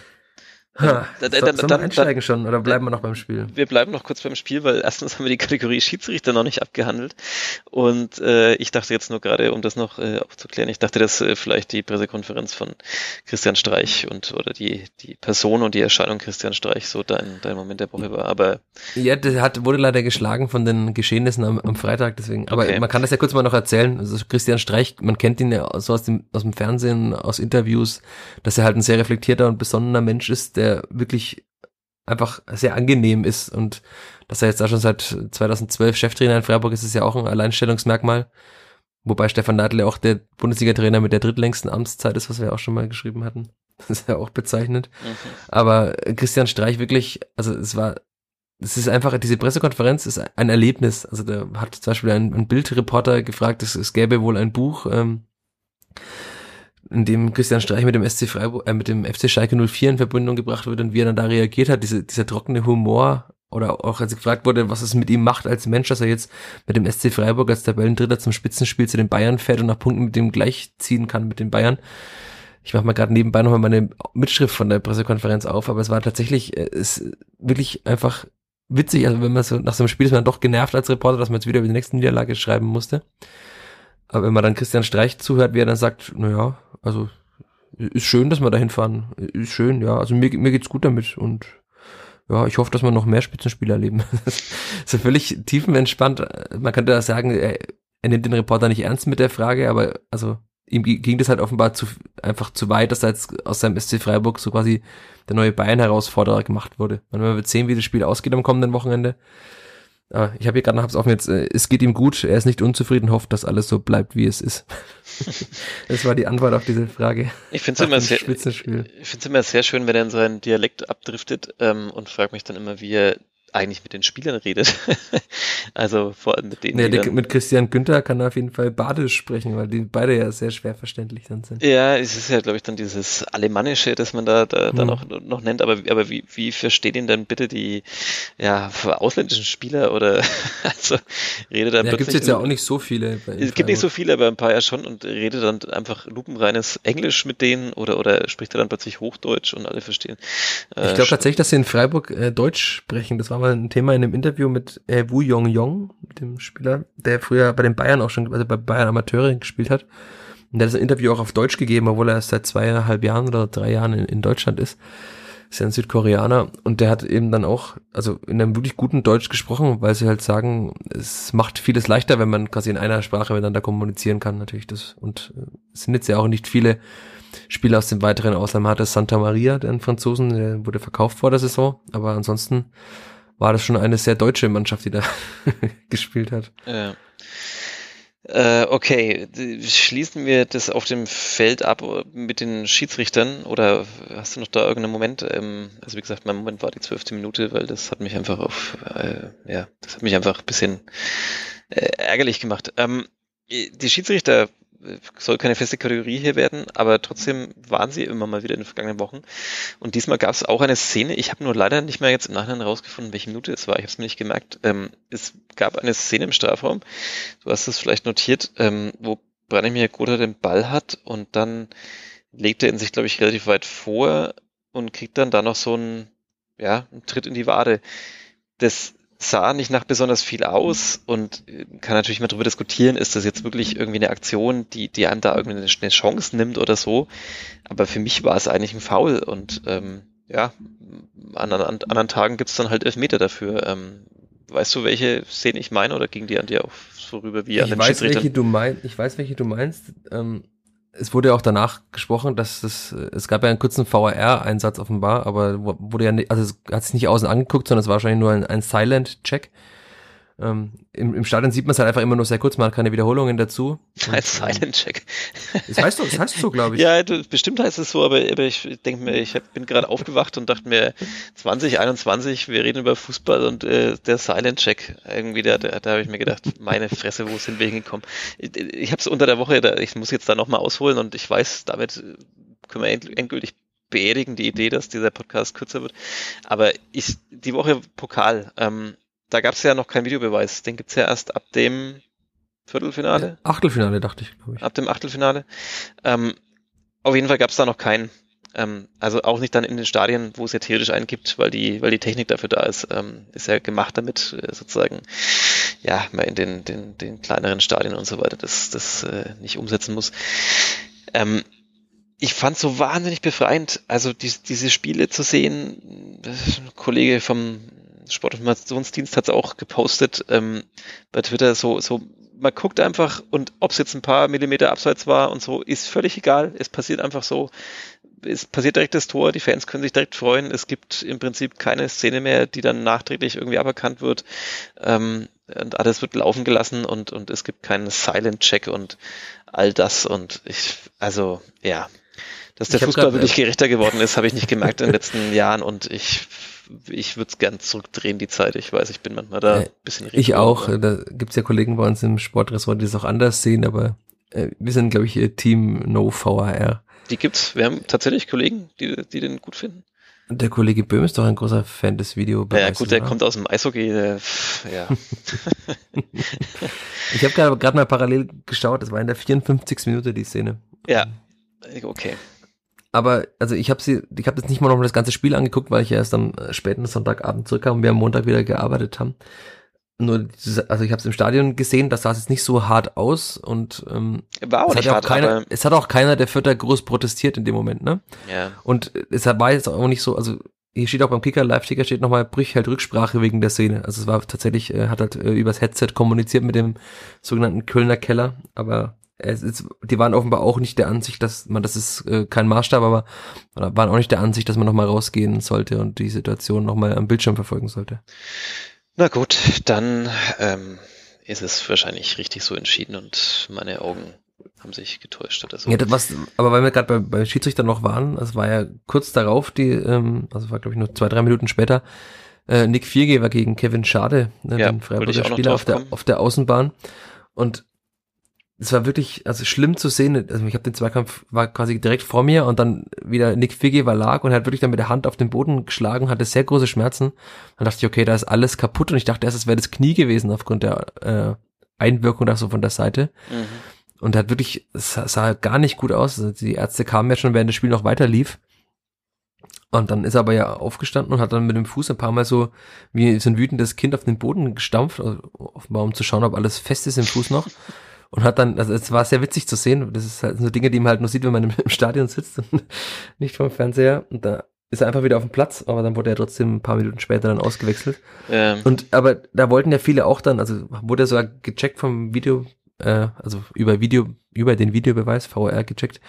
Ha, dann, dann, dann, dann einsteigen schon oder bleiben wir noch beim Spiel? Wir bleiben noch kurz beim Spiel, weil erstens haben wir die Kategorie Schiedsrichter noch nicht abgehandelt und äh, ich dachte jetzt nur gerade, um das noch äh, aufzuklären, ich dachte, dass äh, vielleicht die Pressekonferenz von Christian Streich und oder die die Person und die Erscheinung Christian Streich so dein dein Moment der Woche war, aber ja, das hat wurde leider geschlagen von den Geschehnissen am, am Freitag, deswegen. Aber okay. man kann das ja kurz mal noch erzählen. Also Christian Streich, man kennt ihn ja so aus dem aus dem Fernsehen, aus Interviews, dass er halt ein sehr reflektierter und besonnener Mensch ist, der wirklich einfach sehr angenehm ist und dass er jetzt da schon seit 2012 Cheftrainer in Freiburg ist, ist ja auch ein Alleinstellungsmerkmal. Wobei Stefan Neidl ja auch der Bundesliga-Trainer mit der drittlängsten Amtszeit ist, was wir auch schon mal geschrieben hatten. Das ist ja auch bezeichnet. Mhm. Aber Christian Streich wirklich, also es war, es ist einfach, diese Pressekonferenz ist ein Erlebnis. Also da hat zum Beispiel ein, ein Bildreporter gefragt, es, es gäbe wohl ein Buch, ähm, in dem Christian Streich mit dem SC Freiburg, äh, mit dem FC Schalke 04 in Verbindung gebracht wird und wie er dann da reagiert hat, diese, dieser trockene Humor oder auch als gefragt wurde, was es mit ihm macht als Mensch, dass er jetzt mit dem SC Freiburg als Tabellendritter zum Spitzenspiel zu den Bayern fährt und nach Punkten mit dem gleichziehen kann mit den Bayern. Ich mache mal gerade nebenbei nochmal meine Mitschrift von der Pressekonferenz auf, aber es war tatsächlich, äh, es wirklich einfach witzig, also wenn man so nach so einem Spiel ist man doch genervt als Reporter, dass man jetzt wieder über die nächste Niederlage schreiben musste. Aber wenn man dann Christian Streich zuhört, wie er dann sagt, naja, also ist schön, dass wir da hinfahren. Ist schön, ja. Also mir, mir geht's gut damit und ja, ich hoffe, dass wir noch mehr Spitzenspieler erleben. so völlig tiefenentspannt. Man könnte da sagen, er, er nimmt den Reporter nicht ernst mit der Frage, aber also ihm ging das halt offenbar zu, einfach zu weit, dass er jetzt aus seinem SC Freiburg so quasi der neue Bayern-Herausforderer gemacht wurde. Man wird sehen, wie das Spiel ausgeht am kommenden Wochenende. Ah, ich habe hier gerade noch hab's offen jetzt, äh, es geht ihm gut, er ist nicht unzufrieden, hofft, dass alles so bleibt, wie es ist. das war die Antwort auf diese Frage. Ich finde es immer, sehr, ich find's immer sehr schön, wenn er in seinen Dialekt abdriftet ähm, und frage mich dann immer, wie er eigentlich mit den Spielern redet. also vor allem mit denen. Ja, die, mit Christian Günther kann er auf jeden Fall Badisch sprechen, weil die beide ja sehr schwer verständlich dann sind. Ja, es ist ja, glaube ich, dann dieses Alemannische, das man da, da, da mhm. noch, noch nennt, aber, aber wie, wie versteht ihn dann bitte die ja, ausländischen Spieler oder also redet dann ja, gibt es jetzt ja auch nicht so viele. Es gibt nicht so viele, aber ein paar ja schon und redet dann einfach lupenreines Englisch mit denen oder, oder spricht er dann plötzlich Hochdeutsch und alle verstehen. Äh, ich glaube tatsächlich, dass sie in Freiburg äh, Deutsch sprechen. Das war mal ein Thema in einem Interview mit äh, Wu Yong Yong, dem Spieler, der früher bei den Bayern auch schon, also bei Bayern Amateure gespielt hat. Und der hat das Interview auch auf Deutsch gegeben, obwohl er erst seit zweieinhalb Jahren oder drei Jahren in, in Deutschland ist. Ist ja ein Südkoreaner und der hat eben dann auch, also in einem wirklich guten Deutsch gesprochen, weil sie halt sagen, es macht vieles leichter, wenn man quasi in einer Sprache miteinander kommunizieren kann, natürlich das. Und äh, es sind jetzt ja auch nicht viele Spieler aus dem weiteren Ausland. Man hatte Santa Maria, den Franzosen, der wurde verkauft vor der Saison, aber ansonsten war das schon eine sehr deutsche Mannschaft, die da gespielt hat. Ja. Äh, okay, schließen wir das auf dem Feld ab mit den Schiedsrichtern oder hast du noch da irgendeinen Moment? Ähm, also wie gesagt, mein Moment war die zwölfte Minute, weil das hat mich einfach auf, äh, ja, das hat mich einfach ein bisschen äh, ärgerlich gemacht. Ähm, die Schiedsrichter soll keine feste Kategorie hier werden, aber trotzdem waren sie immer mal wieder in den vergangenen Wochen. Und diesmal gab es auch eine Szene, ich habe nur leider nicht mehr jetzt im Nachhinein rausgefunden, welche Minute es war, ich habe es mir nicht gemerkt. Ähm, es gab eine Szene im Strafraum, du hast es vielleicht notiert, ähm, wo Branimir Gotha den Ball hat und dann legt er ihn sich, glaube ich, relativ weit vor und kriegt dann da noch so einen, ja, einen Tritt in die Wade. Das sah nicht nach besonders viel aus und äh, kann natürlich mal darüber diskutieren, ist das jetzt wirklich irgendwie eine Aktion, die, die einem da irgendwie eine Chance nimmt oder so. Aber für mich war es eigentlich ein Foul und ähm, ja, an, an anderen Tagen gibt's dann halt Elfmeter dafür. Ähm, weißt du, welche Szene ich meine oder ging die an dir auch so rüber wie ich an den weiß, welche du meinst, Ich weiß, welche du meinst. Ähm, es wurde ja auch danach gesprochen, dass das, es gab ja einen kurzen VAR-Einsatz offenbar, aber wurde ja nicht, also es hat sich nicht außen angeguckt, sondern es war wahrscheinlich nur ein, ein Silent-Check. Ähm, im, Im Stadion sieht man es halt einfach immer nur sehr kurz, man hat keine Wiederholungen dazu. Ein Silent-Check. Das heißt so, das heißt so, glaube ich. Ja, bestimmt heißt es so, aber, aber ich denke mir, ich hab, bin gerade aufgewacht und dachte mir, 2021, wir reden über Fußball und äh, der Silent-Check, irgendwie, da, da, da habe ich mir gedacht, meine Fresse, wo sind wir hingekommen? Ich, ich habe es unter der Woche, da, ich muss jetzt da nochmal ausholen und ich weiß, damit können wir endgültig beerdigen, die Idee, dass dieser Podcast kürzer wird. Aber ich, die Woche Pokal, ähm, da gab es ja noch keinen Videobeweis. Den gibt's ja erst ab dem Viertelfinale. Achtelfinale, dachte ich, glaube ich. Ab dem Achtelfinale. Ähm, auf jeden Fall gab's da noch keinen. Ähm, also auch nicht dann in den Stadien, wo es ja theoretisch einen gibt, weil die, weil die Technik dafür da ist. Ähm, ist ja gemacht damit, äh, sozusagen, ja, mal in den, den, den kleineren Stadien und so weiter, das, das äh, nicht umsetzen muss. Ähm, ich fand so wahnsinnig befreiend, also die, diese Spiele zu sehen. Ein Kollege vom Sportinformationsdienst hat es auch gepostet ähm, bei Twitter, so, so, man guckt einfach und ob es jetzt ein paar Millimeter abseits war und so, ist völlig egal. Es passiert einfach so. Es passiert direkt das Tor, die Fans können sich direkt freuen. Es gibt im Prinzip keine Szene mehr, die dann nachträglich irgendwie aberkannt wird. Ähm, und alles wird laufen gelassen und, und es gibt keinen Silent-Check und all das. Und ich, also, ja, dass der Fußball wirklich gerechter geworden ist, habe ich nicht gemerkt in den letzten Jahren und ich ich würde es gern zurückdrehen, die Zeit. Ich weiß, ich bin manchmal da ein bisschen richtig. Ich auch. Da gibt's ja Kollegen bei uns im Sportressort, die es auch anders sehen, aber äh, wir sind, glaube ich, Team No VAR. Die gibt's. Wir haben tatsächlich Kollegen, die, die den gut finden. Der Kollege Böhm ist doch ein großer Fan des Videos. Ja, gut, der kommt aus dem Eishockey. Der, ja. ich habe gerade mal parallel geschaut, das war in der 54. Minute die Szene. Ja, okay aber also ich habe sie, ich habe jetzt nicht mal noch mal das ganze Spiel angeguckt, weil ich ja erst am äh, späten Sonntagabend zurückkam und wir am Montag wieder gearbeitet haben. Nur, also ich habe es im Stadion gesehen, das sah jetzt nicht so hart aus und ähm, war auch es, hat hart, auch keiner, es hat auch keiner der Vierter groß protestiert in dem Moment, ne? Ja. Und es war jetzt auch nicht so, also hier steht auch beim Kicker, Live-Ticker steht nochmal, Brüch halt Rücksprache wegen der Szene. Also es war tatsächlich, äh, hat halt äh, übers Headset kommuniziert mit dem sogenannten Kölner Keller, aber es ist, die waren offenbar auch nicht der Ansicht, dass man, das ist äh, kein Maßstab, aber waren auch nicht der Ansicht, dass man nochmal rausgehen sollte und die Situation nochmal am Bildschirm verfolgen sollte. Na gut, dann ähm, ist es wahrscheinlich richtig so entschieden und meine Augen haben sich getäuscht oder so. Ja, das was, aber weil wir gerade bei, bei Schiedsrichter noch waren, es war ja kurz darauf, die, ähm, also war glaube ich nur zwei, drei Minuten später, äh, Nick Viergeber gegen Kevin Schade, ne, ja, den Freiburger Spieler auf der, auf der Außenbahn. Und es war wirklich also schlimm zu sehen. Also ich habe den Zweikampf war quasi direkt vor mir und dann wieder Nick Figge war lag und er hat wirklich dann mit der Hand auf den Boden geschlagen, hatte sehr große Schmerzen. Dann dachte ich, okay, da ist alles kaputt und ich dachte erst, es wäre das Knie gewesen aufgrund der äh, Einwirkung da so von der Seite. Mhm. Und er hat wirklich, es sah gar nicht gut aus. Also die Ärzte kamen ja schon, während das Spiel noch weiter lief. Und dann ist er aber ja aufgestanden und hat dann mit dem Fuß ein paar Mal so wie so ein wütendes Kind auf den Boden gestampft, also offenbar um zu schauen, ob alles fest ist im Fuß noch und hat dann, also es war sehr witzig zu sehen. Das ist halt so Dinge, die man halt nur sieht, wenn man im, im Stadion sitzt und nicht vom Fernseher. Und da ist er einfach wieder auf dem Platz, aber dann wurde er trotzdem ein paar Minuten später dann ausgewechselt. Ähm. Und aber da wollten ja viele auch dann, also wurde er sogar gecheckt vom Video, äh, also über Video, über den Videobeweis, VR gecheckt.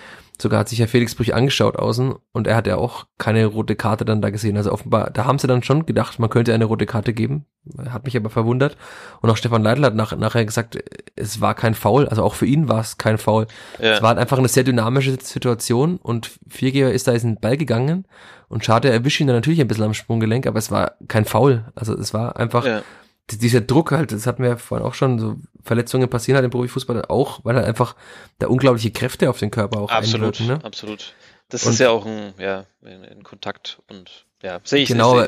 Sogar hat sich ja Felix Brüch angeschaut außen und er hat ja auch keine rote Karte dann da gesehen. Also offenbar, da haben sie dann schon gedacht, man könnte eine rote Karte geben, Hat mich aber verwundert. Und auch Stefan Leitl hat nach, nachher gesagt, es war kein Foul, also auch für ihn war es kein Foul. Ja. Es war halt einfach eine sehr dynamische Situation und Viergeber ist da ist in den Ball gegangen und Schade erwischt ihn dann natürlich ein bisschen am Sprunggelenk, aber es war kein Foul. Also es war einfach ja. Dieser Druck halt, das hatten wir ja vorhin auch schon, so Verletzungen passieren halt im Profifußball auch, weil halt einfach da unglaubliche Kräfte auf den Körper auch Absolut, einwirken, ne? absolut. Das und ist ja auch ein, ja, ein Kontakt und ja, sehe ich. Genau,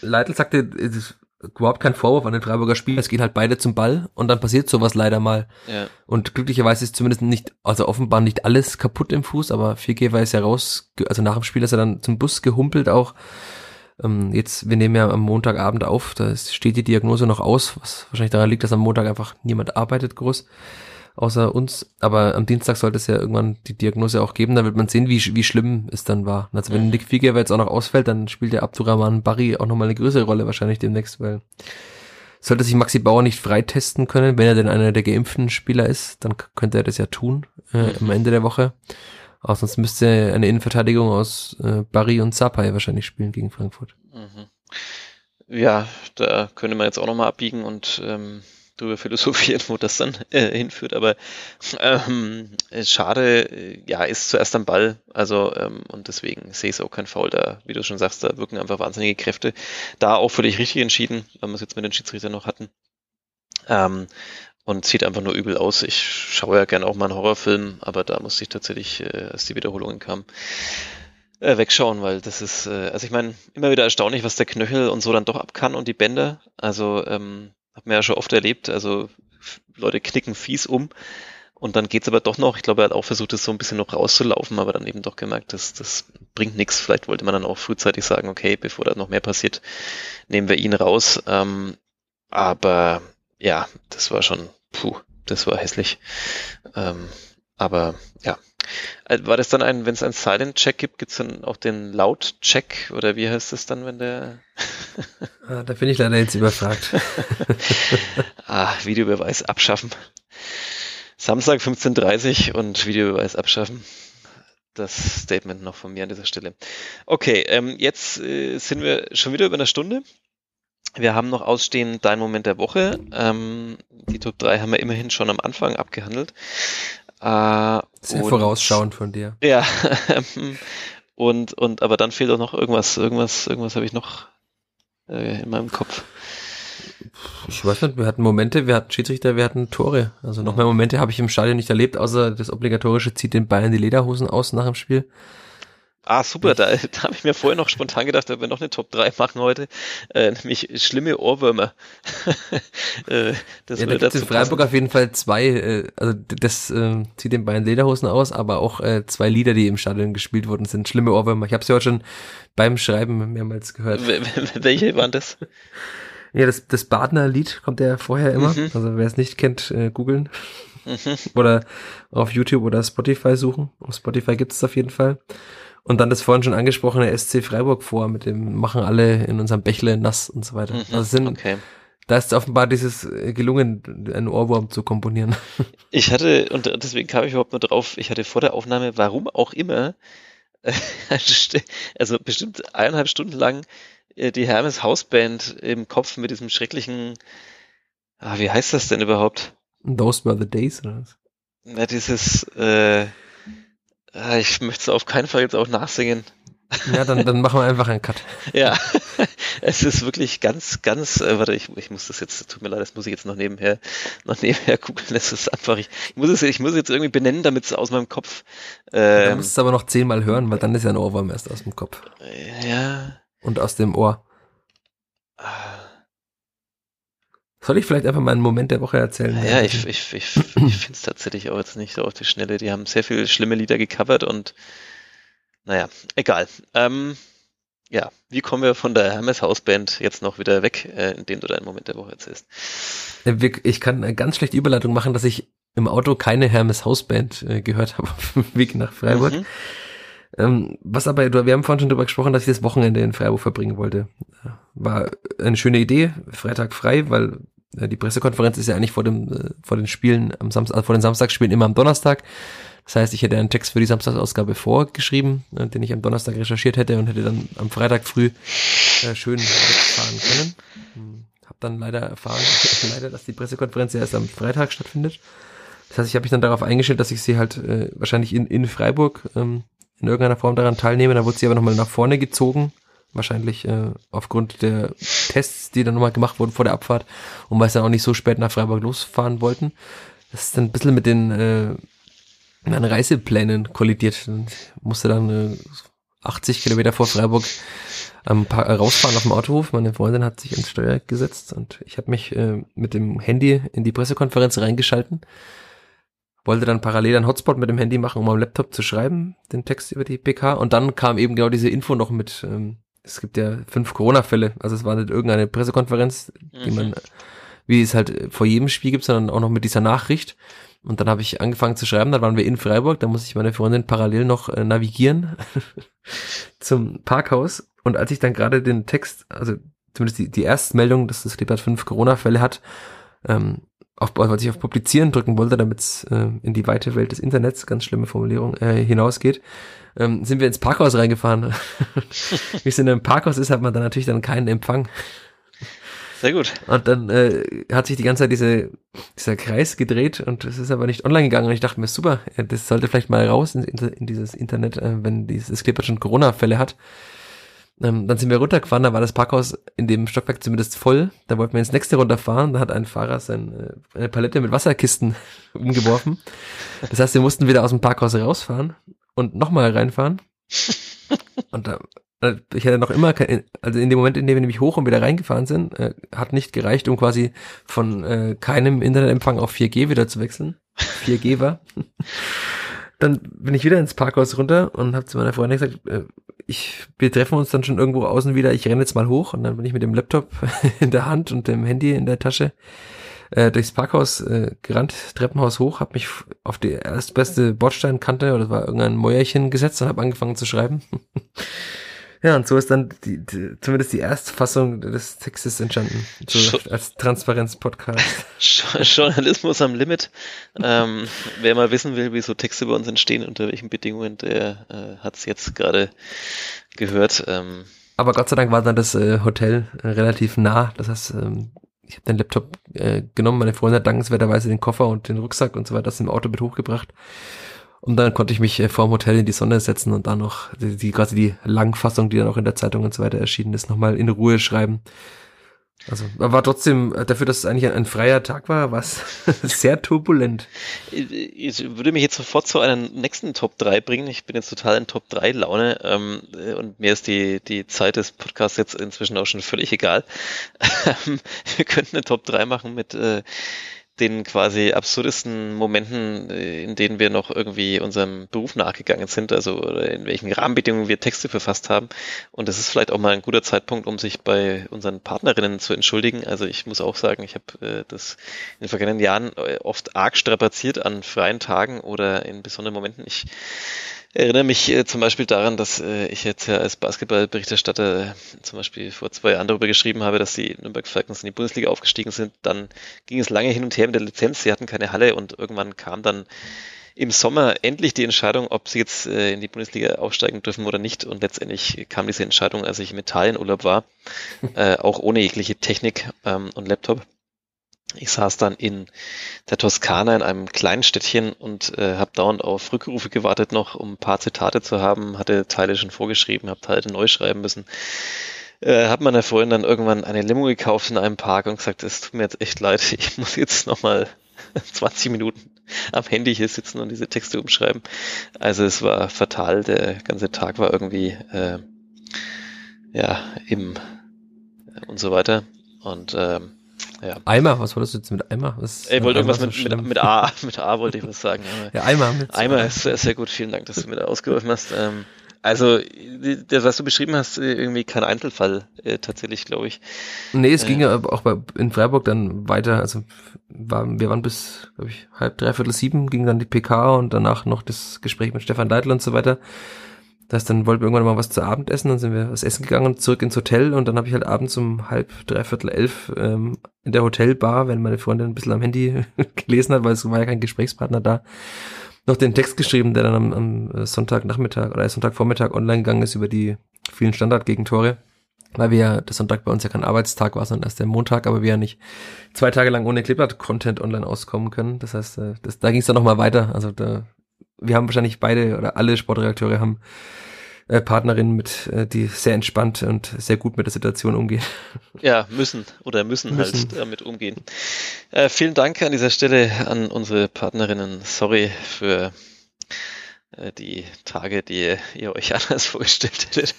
Leitl sagte, es ist überhaupt kein Vorwurf an den Freiburger Spieler, es gehen halt beide zum Ball und dann passiert sowas leider mal. Ja. Und glücklicherweise ist zumindest nicht, also offenbar nicht alles kaputt im Fuß, aber Viergeber ist ja raus, also nach dem Spiel ist er dann zum Bus gehumpelt auch. Ähm, jetzt, wir nehmen ja am Montagabend auf, da steht die Diagnose noch aus, was wahrscheinlich daran liegt, dass am Montag einfach niemand arbeitet groß außer uns. Aber am Dienstag sollte es ja irgendwann die Diagnose auch geben. Da wird man sehen, wie, wie schlimm es dann war. Also wenn Nick Fieger jetzt auch noch ausfällt, dann spielt der Abdurrahman Barry auch nochmal eine größere Rolle wahrscheinlich demnächst, weil sollte sich Maxi Bauer nicht freitesten können, wenn er denn einer der geimpften Spieler ist, dann könnte er das ja tun äh, am Ende der Woche. Auch sonst müsste eine Innenverteidigung aus äh, Barry und Sapai wahrscheinlich spielen gegen Frankfurt. Mhm. Ja, da könnte man jetzt auch nochmal abbiegen und ähm, drüber philosophieren, wo das dann äh, hinführt. Aber ähm, schade, äh, ja, ist zuerst am Ball. Also, ähm, und deswegen sehe ich es auch kein Foul da, wie du schon sagst, da wirken einfach wahnsinnige Kräfte. Da auch völlig richtig entschieden, wenn wir es jetzt mit den Schiedsrichtern noch hatten. Ähm, und sieht einfach nur übel aus. Ich schaue ja gerne auch mal einen Horrorfilm, aber da musste ich tatsächlich, äh, als die Wiederholungen kamen, äh, wegschauen, weil das ist, äh, also ich meine, immer wieder erstaunlich, was der Knöchel und so dann doch ab kann und die Bänder. Also ähm, hat man ja schon oft erlebt. Also Leute knicken fies um. Und dann geht's aber doch noch. Ich glaube, er hat auch versucht, das so ein bisschen noch rauszulaufen, aber dann eben doch gemerkt, dass das bringt nichts. Vielleicht wollte man dann auch frühzeitig sagen, okay, bevor da noch mehr passiert, nehmen wir ihn raus. Ähm, aber ja, das war schon, puh, das war hässlich. Ähm, aber ja, äh, war das dann ein, wenn es einen Silent-Check gibt, gibt es dann auch den Laut-Check oder wie heißt das dann, wenn der? ah, da bin ich leider jetzt überfragt. ah, Videobeweis abschaffen. Samstag 15.30 und Videobeweis abschaffen. Das Statement noch von mir an dieser Stelle. Okay, ähm, jetzt äh, sind wir schon wieder über eine Stunde. Wir haben noch ausstehen Dein Moment der Woche. Ähm, die Top 3 haben wir immerhin schon am Anfang abgehandelt. Äh, Sehr und, vorausschauend von dir. Ja. und, und, aber dann fehlt auch noch irgendwas, irgendwas, irgendwas habe ich noch äh, in meinem Kopf. Ich weiß nicht, wir hatten Momente, wir hatten Schiedsrichter, wir hatten Tore. Also noch mehr Momente habe ich im Stadion nicht erlebt, außer das obligatorische zieht den Bayern die Lederhosen aus nach dem Spiel. Ah, super, da, da habe ich mir vorher noch spontan gedacht, dass wir noch eine Top 3 machen heute, äh, nämlich schlimme Ohrwürmer. äh, das ja, da gibt in Freiburg passen. auf jeden Fall zwei, äh, also das äh, zieht den Bayern Lederhosen aus, aber auch äh, zwei Lieder, die im Stadion gespielt wurden, sind schlimme Ohrwürmer. Ich habe sie heute schon beim Schreiben mehrmals gehört. Welche waren das? Ja, das, das Badner-Lied kommt ja vorher immer. Mhm. Also wer es nicht kennt, äh, googeln. Mhm. oder auf YouTube oder Spotify suchen. Auf Spotify gibt es auf jeden Fall. Und dann das vorhin schon angesprochene SC Freiburg vor, mit dem machen alle in unserem Bächle nass und so weiter. Mhm, also sind, okay. da ist offenbar dieses äh, gelungen, einen Ohrwurm zu komponieren. Ich hatte, und deswegen kam ich überhaupt nur drauf, ich hatte vor der Aufnahme, warum auch immer, also bestimmt eineinhalb Stunden lang äh, die Hermes Hausband im Kopf mit diesem schrecklichen, ah, wie heißt das denn überhaupt? Those were the days, oder was? Na, dieses, äh, ich möchte es auf keinen Fall jetzt auch nachsingen. Ja, dann, dann machen wir einfach einen Cut. ja, es ist wirklich ganz, ganz, äh, warte, ich, ich muss das jetzt, tut mir leid, das muss ich jetzt noch nebenher, noch nebenher googeln, es ist einfach, ich, ich muss es, ich muss es jetzt irgendwie benennen, damit es aus meinem Kopf. Ähm, du musst es aber noch zehnmal hören, weil dann ist ja ein Ohrwurm erst aus dem Kopf. Ja. Und aus dem Ohr. Ah. Soll ich vielleicht einfach mal einen Moment der Woche erzählen? Ja, ja ich, ich, ich, ich finde es tatsächlich auch jetzt nicht so auf die Schnelle. Die haben sehr viele schlimme Lieder gecovert und naja, egal. Ähm, ja, wie kommen wir von der Hermes Hausband jetzt noch wieder weg, äh, indem du deinen Moment der Woche erzählst? Ich kann eine ganz schlechte Überleitung machen, dass ich im Auto keine Hermes Hausband äh, gehört habe auf dem Weg nach Freiburg. Mhm. Ähm, was aber, wir haben vorhin schon darüber gesprochen, dass ich das Wochenende in Freiburg verbringen wollte. War eine schöne Idee, Freitag frei, weil äh, die Pressekonferenz ist ja eigentlich vor dem äh, vor den Spielen am Samstag, also vor den Samstagsspielen immer am Donnerstag. Das heißt, ich hätte einen Text für die Samstagsausgabe vorgeschrieben, äh, den ich am Donnerstag recherchiert hätte und hätte dann am Freitag früh äh, schön wegfahren können. Hm, habe dann leider erfahren, leider, dass die Pressekonferenz ja erst am Freitag stattfindet. Das heißt, ich habe mich dann darauf eingestellt, dass ich sie halt äh, wahrscheinlich in, in Freiburg ähm, in irgendeiner Form daran teilnehme. Dann wurde sie aber nochmal nach vorne gezogen, wahrscheinlich äh, aufgrund der Tests, die dann nochmal gemacht wurden vor der Abfahrt und weil sie dann auch nicht so spät nach Freiburg losfahren wollten. Das ist dann ein bisschen mit den äh, meinen Reiseplänen kollidiert und musste dann äh, 80 Kilometer vor Freiburg ähm, rausfahren auf dem Autohof. Meine Freundin hat sich ins Steuer gesetzt und ich habe mich äh, mit dem Handy in die Pressekonferenz reingeschalten. Wollte dann parallel einen Hotspot mit dem Handy machen, um am Laptop zu schreiben, den Text über die PK. Und dann kam eben genau diese Info noch mit, ähm, es gibt ja fünf Corona-Fälle. Also es war nicht irgendeine Pressekonferenz, die mhm. man, wie es halt vor jedem Spiel gibt, sondern auch noch mit dieser Nachricht. Und dann habe ich angefangen zu schreiben, dann waren wir in Freiburg, da musste ich meine Freundin parallel noch äh, navigieren zum Parkhaus. Und als ich dann gerade den Text, also zumindest die, die Erstmeldung, dass das Kleeblatt fünf Corona-Fälle hat, ähm, auf, was ich auf Publizieren drücken wollte, damit es äh, in die weite Welt des Internets, ganz schlimme Formulierung, äh, hinausgeht, ähm, sind wir ins Parkhaus reingefahren. Wie es in einem Parkhaus ist, hat man dann natürlich dann keinen Empfang. Sehr gut. Und dann äh, hat sich die ganze Zeit diese, dieser Kreis gedreht und es ist aber nicht online gegangen. Und ich dachte mir, super, das sollte vielleicht mal raus in, in dieses Internet, äh, wenn dieses Clipper schon Corona-Fälle hat. Ähm, dann sind wir runtergefahren, da war das Parkhaus in dem Stockwerk zumindest voll. Da wollten wir ins nächste runterfahren, da hat ein Fahrer seine, äh, eine Palette mit Wasserkisten umgeworfen. Das heißt, wir mussten wieder aus dem Parkhaus rausfahren und nochmal reinfahren. Und da, äh, ich hatte noch immer, kein, also in dem Moment, in dem wir nämlich hoch und wieder reingefahren sind, äh, hat nicht gereicht, um quasi von äh, keinem Internetempfang auf 4G wieder zu wechseln. 4G war. Dann bin ich wieder ins Parkhaus runter und habe zu meiner Freundin gesagt, äh, ich, wir treffen uns dann schon irgendwo außen wieder, ich renne jetzt mal hoch und dann bin ich mit dem Laptop in der Hand und dem Handy in der Tasche äh, durchs Parkhaus äh, gerannt, Treppenhaus hoch, habe mich auf die erstbeste Bordsteinkante oder das war irgendein Mäuerchen gesetzt und habe angefangen zu schreiben. Ja, und so ist dann die, die, zumindest die Erstfassung des Textes entstanden. So als Transparenz-Podcast. Journalismus am Limit. ähm, wer mal wissen will, wie so Texte bei uns entstehen, unter welchen Bedingungen, der äh, hat es jetzt gerade gehört. Ähm, Aber Gott sei Dank war dann das äh, Hotel äh, relativ nah. Das heißt, ähm, ich habe den Laptop äh, genommen, meine Freundin hat dankenswerterweise den Koffer und den Rucksack und so weiter das im Auto mit hochgebracht. Und dann konnte ich mich äh, vor dem Hotel in die Sonne setzen und dann noch die, die quasi die Langfassung, die dann auch in der Zeitung und so weiter erschienen ist, nochmal in Ruhe schreiben. Also war trotzdem, äh, dafür, dass es eigentlich ein, ein freier Tag war, es sehr turbulent. Ich würde mich jetzt sofort zu einem nächsten Top 3 bringen. Ich bin jetzt total in Top 3 Laune ähm, und mir ist die, die Zeit des Podcasts jetzt inzwischen auch schon völlig egal. Wir könnten eine Top 3 machen mit äh, den quasi absurdesten Momenten, äh, in denen wir noch irgendwie unserem Beruf nachgegangen sind, also in welchen Rahmenbedingungen wir Texte verfasst haben. Und das ist vielleicht auch mal ein guter Zeitpunkt, um sich bei unseren Partnerinnen zu entschuldigen. Also ich muss auch sagen, ich habe äh, das in den vergangenen Jahren äh, oft arg strapaziert an freien Tagen oder in besonderen Momenten. Ich erinnere mich äh, zum Beispiel daran, dass äh, ich jetzt ja als Basketballberichterstatter äh, zum Beispiel vor zwei Jahren darüber geschrieben habe, dass die Nürnberg Falcons in die Bundesliga aufgestiegen sind. Dann ging es lange hin und her mit der Lizenz. Sie hatten keine Halle und irgendwann kam dann im Sommer endlich die Entscheidung, ob sie jetzt äh, in die Bundesliga aufsteigen dürfen oder nicht. Und letztendlich kam diese Entscheidung, als ich im Italienurlaub war, äh, auch ohne jegliche Technik ähm, und Laptop. Ich saß dann in der Toskana in einem kleinen Städtchen und äh, habe dauernd auf Rückrufe gewartet noch, um ein paar Zitate zu haben, hatte Teile schon vorgeschrieben, habe Teile neu schreiben müssen. Äh, habe meiner Freundin dann irgendwann eine Limo gekauft in einem Park und gesagt, es tut mir jetzt echt leid, ich muss jetzt nochmal 20 Minuten am Handy hier sitzen und diese Texte umschreiben. Also es war fatal, der ganze Tag war irgendwie äh, ja im und so weiter. Und ähm, ja. Eimer, was wolltest du jetzt mit Eimer? Was ich wollte irgendwas mit, mit, mit, A, mit A wollte ich was sagen. ja, Eimer. Mit Eimer ist sehr, sehr gut, vielen Dank, dass du mir da ausgeholfen hast. Ähm, also, das, was du beschrieben hast, irgendwie kein Einzelfall, äh, tatsächlich, glaube ich. Nee, es äh, ging ja auch bei, in Freiburg dann weiter, also war, wir waren bis, glaube ich, halb, dreiviertel sieben, ging dann die PK und danach noch das Gespräch mit Stefan Leitl und so weiter. Das heißt, dann wollten wir irgendwann mal was zu Abend essen, dann sind wir was essen gegangen zurück ins Hotel und dann habe ich halt abends um halb, dreiviertel elf ähm, in der Hotelbar, wenn meine Freundin ein bisschen am Handy gelesen hat, weil es war ja kein Gesprächspartner da, noch den Text geschrieben, der dann am, am Sonntagnachmittag oder Sonntagvormittag online gegangen ist über die vielen Standardgegentore weil wir ja, der Sonntag bei uns ja kein Arbeitstag war, sondern erst der Montag, aber wir ja nicht zwei Tage lang ohne Kleeblatt-Content online auskommen können. Das heißt, äh, das, da ging es dann nochmal weiter. Also da, wir haben wahrscheinlich beide oder alle Sportredakteure haben äh, Partnerinnen mit, äh, die sehr entspannt und sehr gut mit der Situation umgehen. Ja, müssen oder müssen, halt müssen. halt damit umgehen. Äh, vielen Dank an dieser Stelle an unsere Partnerinnen. Sorry für äh, die Tage, die ihr euch anders vorgestellt hättet.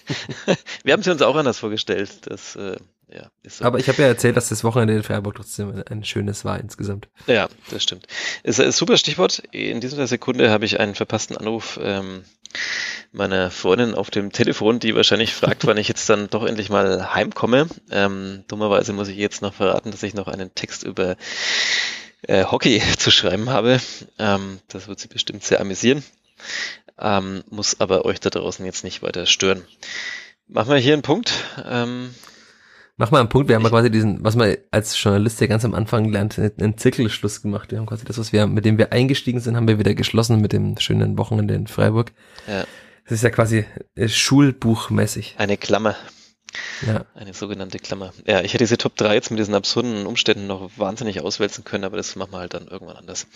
Wir haben sie uns auch anders vorgestellt. Das, äh, ja, so. Aber ich habe ja erzählt, dass das Wochenende in Freiburg trotzdem ein schönes war insgesamt. Ja, das stimmt. Ist ein super Stichwort. In dieser Sekunde habe ich einen verpassten Anruf ähm, meiner Freundin auf dem Telefon, die wahrscheinlich fragt, wann ich jetzt dann doch endlich mal heimkomme. Ähm, dummerweise muss ich jetzt noch verraten, dass ich noch einen Text über äh, Hockey zu schreiben habe. Ähm, das wird sie bestimmt sehr amüsieren ähm, muss aber euch da draußen jetzt nicht weiter stören. Machen wir hier einen Punkt. Ähm, Mach mal einen Punkt. Wir haben ja quasi diesen, was man als Journalist ja ganz am Anfang lernt, einen Zirkelschluss gemacht. Wir haben quasi das, was wir, mit dem wir eingestiegen sind, haben wir wieder geschlossen mit dem schönen Wochenende in Freiburg. Ja. Das ist ja quasi äh, schulbuchmäßig. Eine Klammer. Ja. Eine sogenannte Klammer. Ja, ich hätte diese Top 3 jetzt mit diesen absurden Umständen noch wahnsinnig auswälzen können, aber das machen wir halt dann irgendwann anders.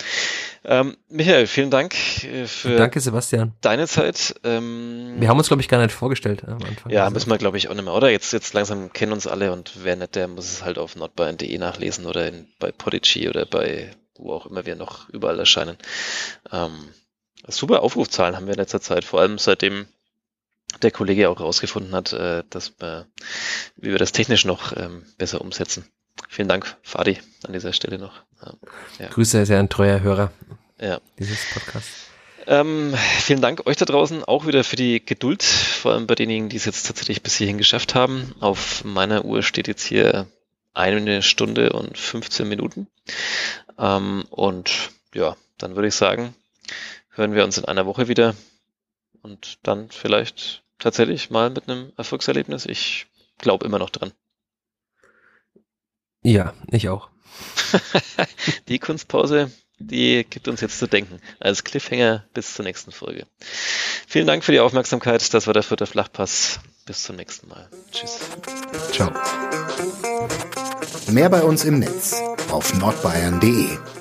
Ähm, Michael, vielen Dank äh, für Danke, Sebastian. deine Zeit. Ähm, wir haben uns, glaube ich, gar nicht vorgestellt am Anfang. Ja, also. müssen wir, glaube ich, auch nicht mehr, oder? Jetzt, jetzt langsam kennen uns alle und wer nicht, der muss es halt auf nordbayern.de nachlesen oder in, bei Podigy oder bei wo auch immer wir noch überall erscheinen. Ähm, super Aufrufzahlen haben wir in letzter Zeit, vor allem seitdem der Kollege auch herausgefunden hat, äh, dass wir, wie wir das technisch noch ähm, besser umsetzen. Vielen Dank, Fadi, an dieser Stelle noch. Ja. Grüße, sehr ein treuer Hörer ja. dieses Podcasts. Ähm, vielen Dank euch da draußen auch wieder für die Geduld, vor allem bei denjenigen, die es jetzt tatsächlich bis hierhin geschafft haben. Auf meiner Uhr steht jetzt hier eine Stunde und 15 Minuten. Ähm, und ja, dann würde ich sagen, hören wir uns in einer Woche wieder und dann vielleicht tatsächlich mal mit einem Erfolgserlebnis. Ich glaube immer noch dran. Ja, ich auch. die Kunstpause, die gibt uns jetzt zu denken. Als Cliffhanger bis zur nächsten Folge. Vielen Dank für die Aufmerksamkeit. Das war der vierte Flachpass. Bis zum nächsten Mal. Tschüss. Ciao. Mehr bei uns im Netz auf nordbayern.de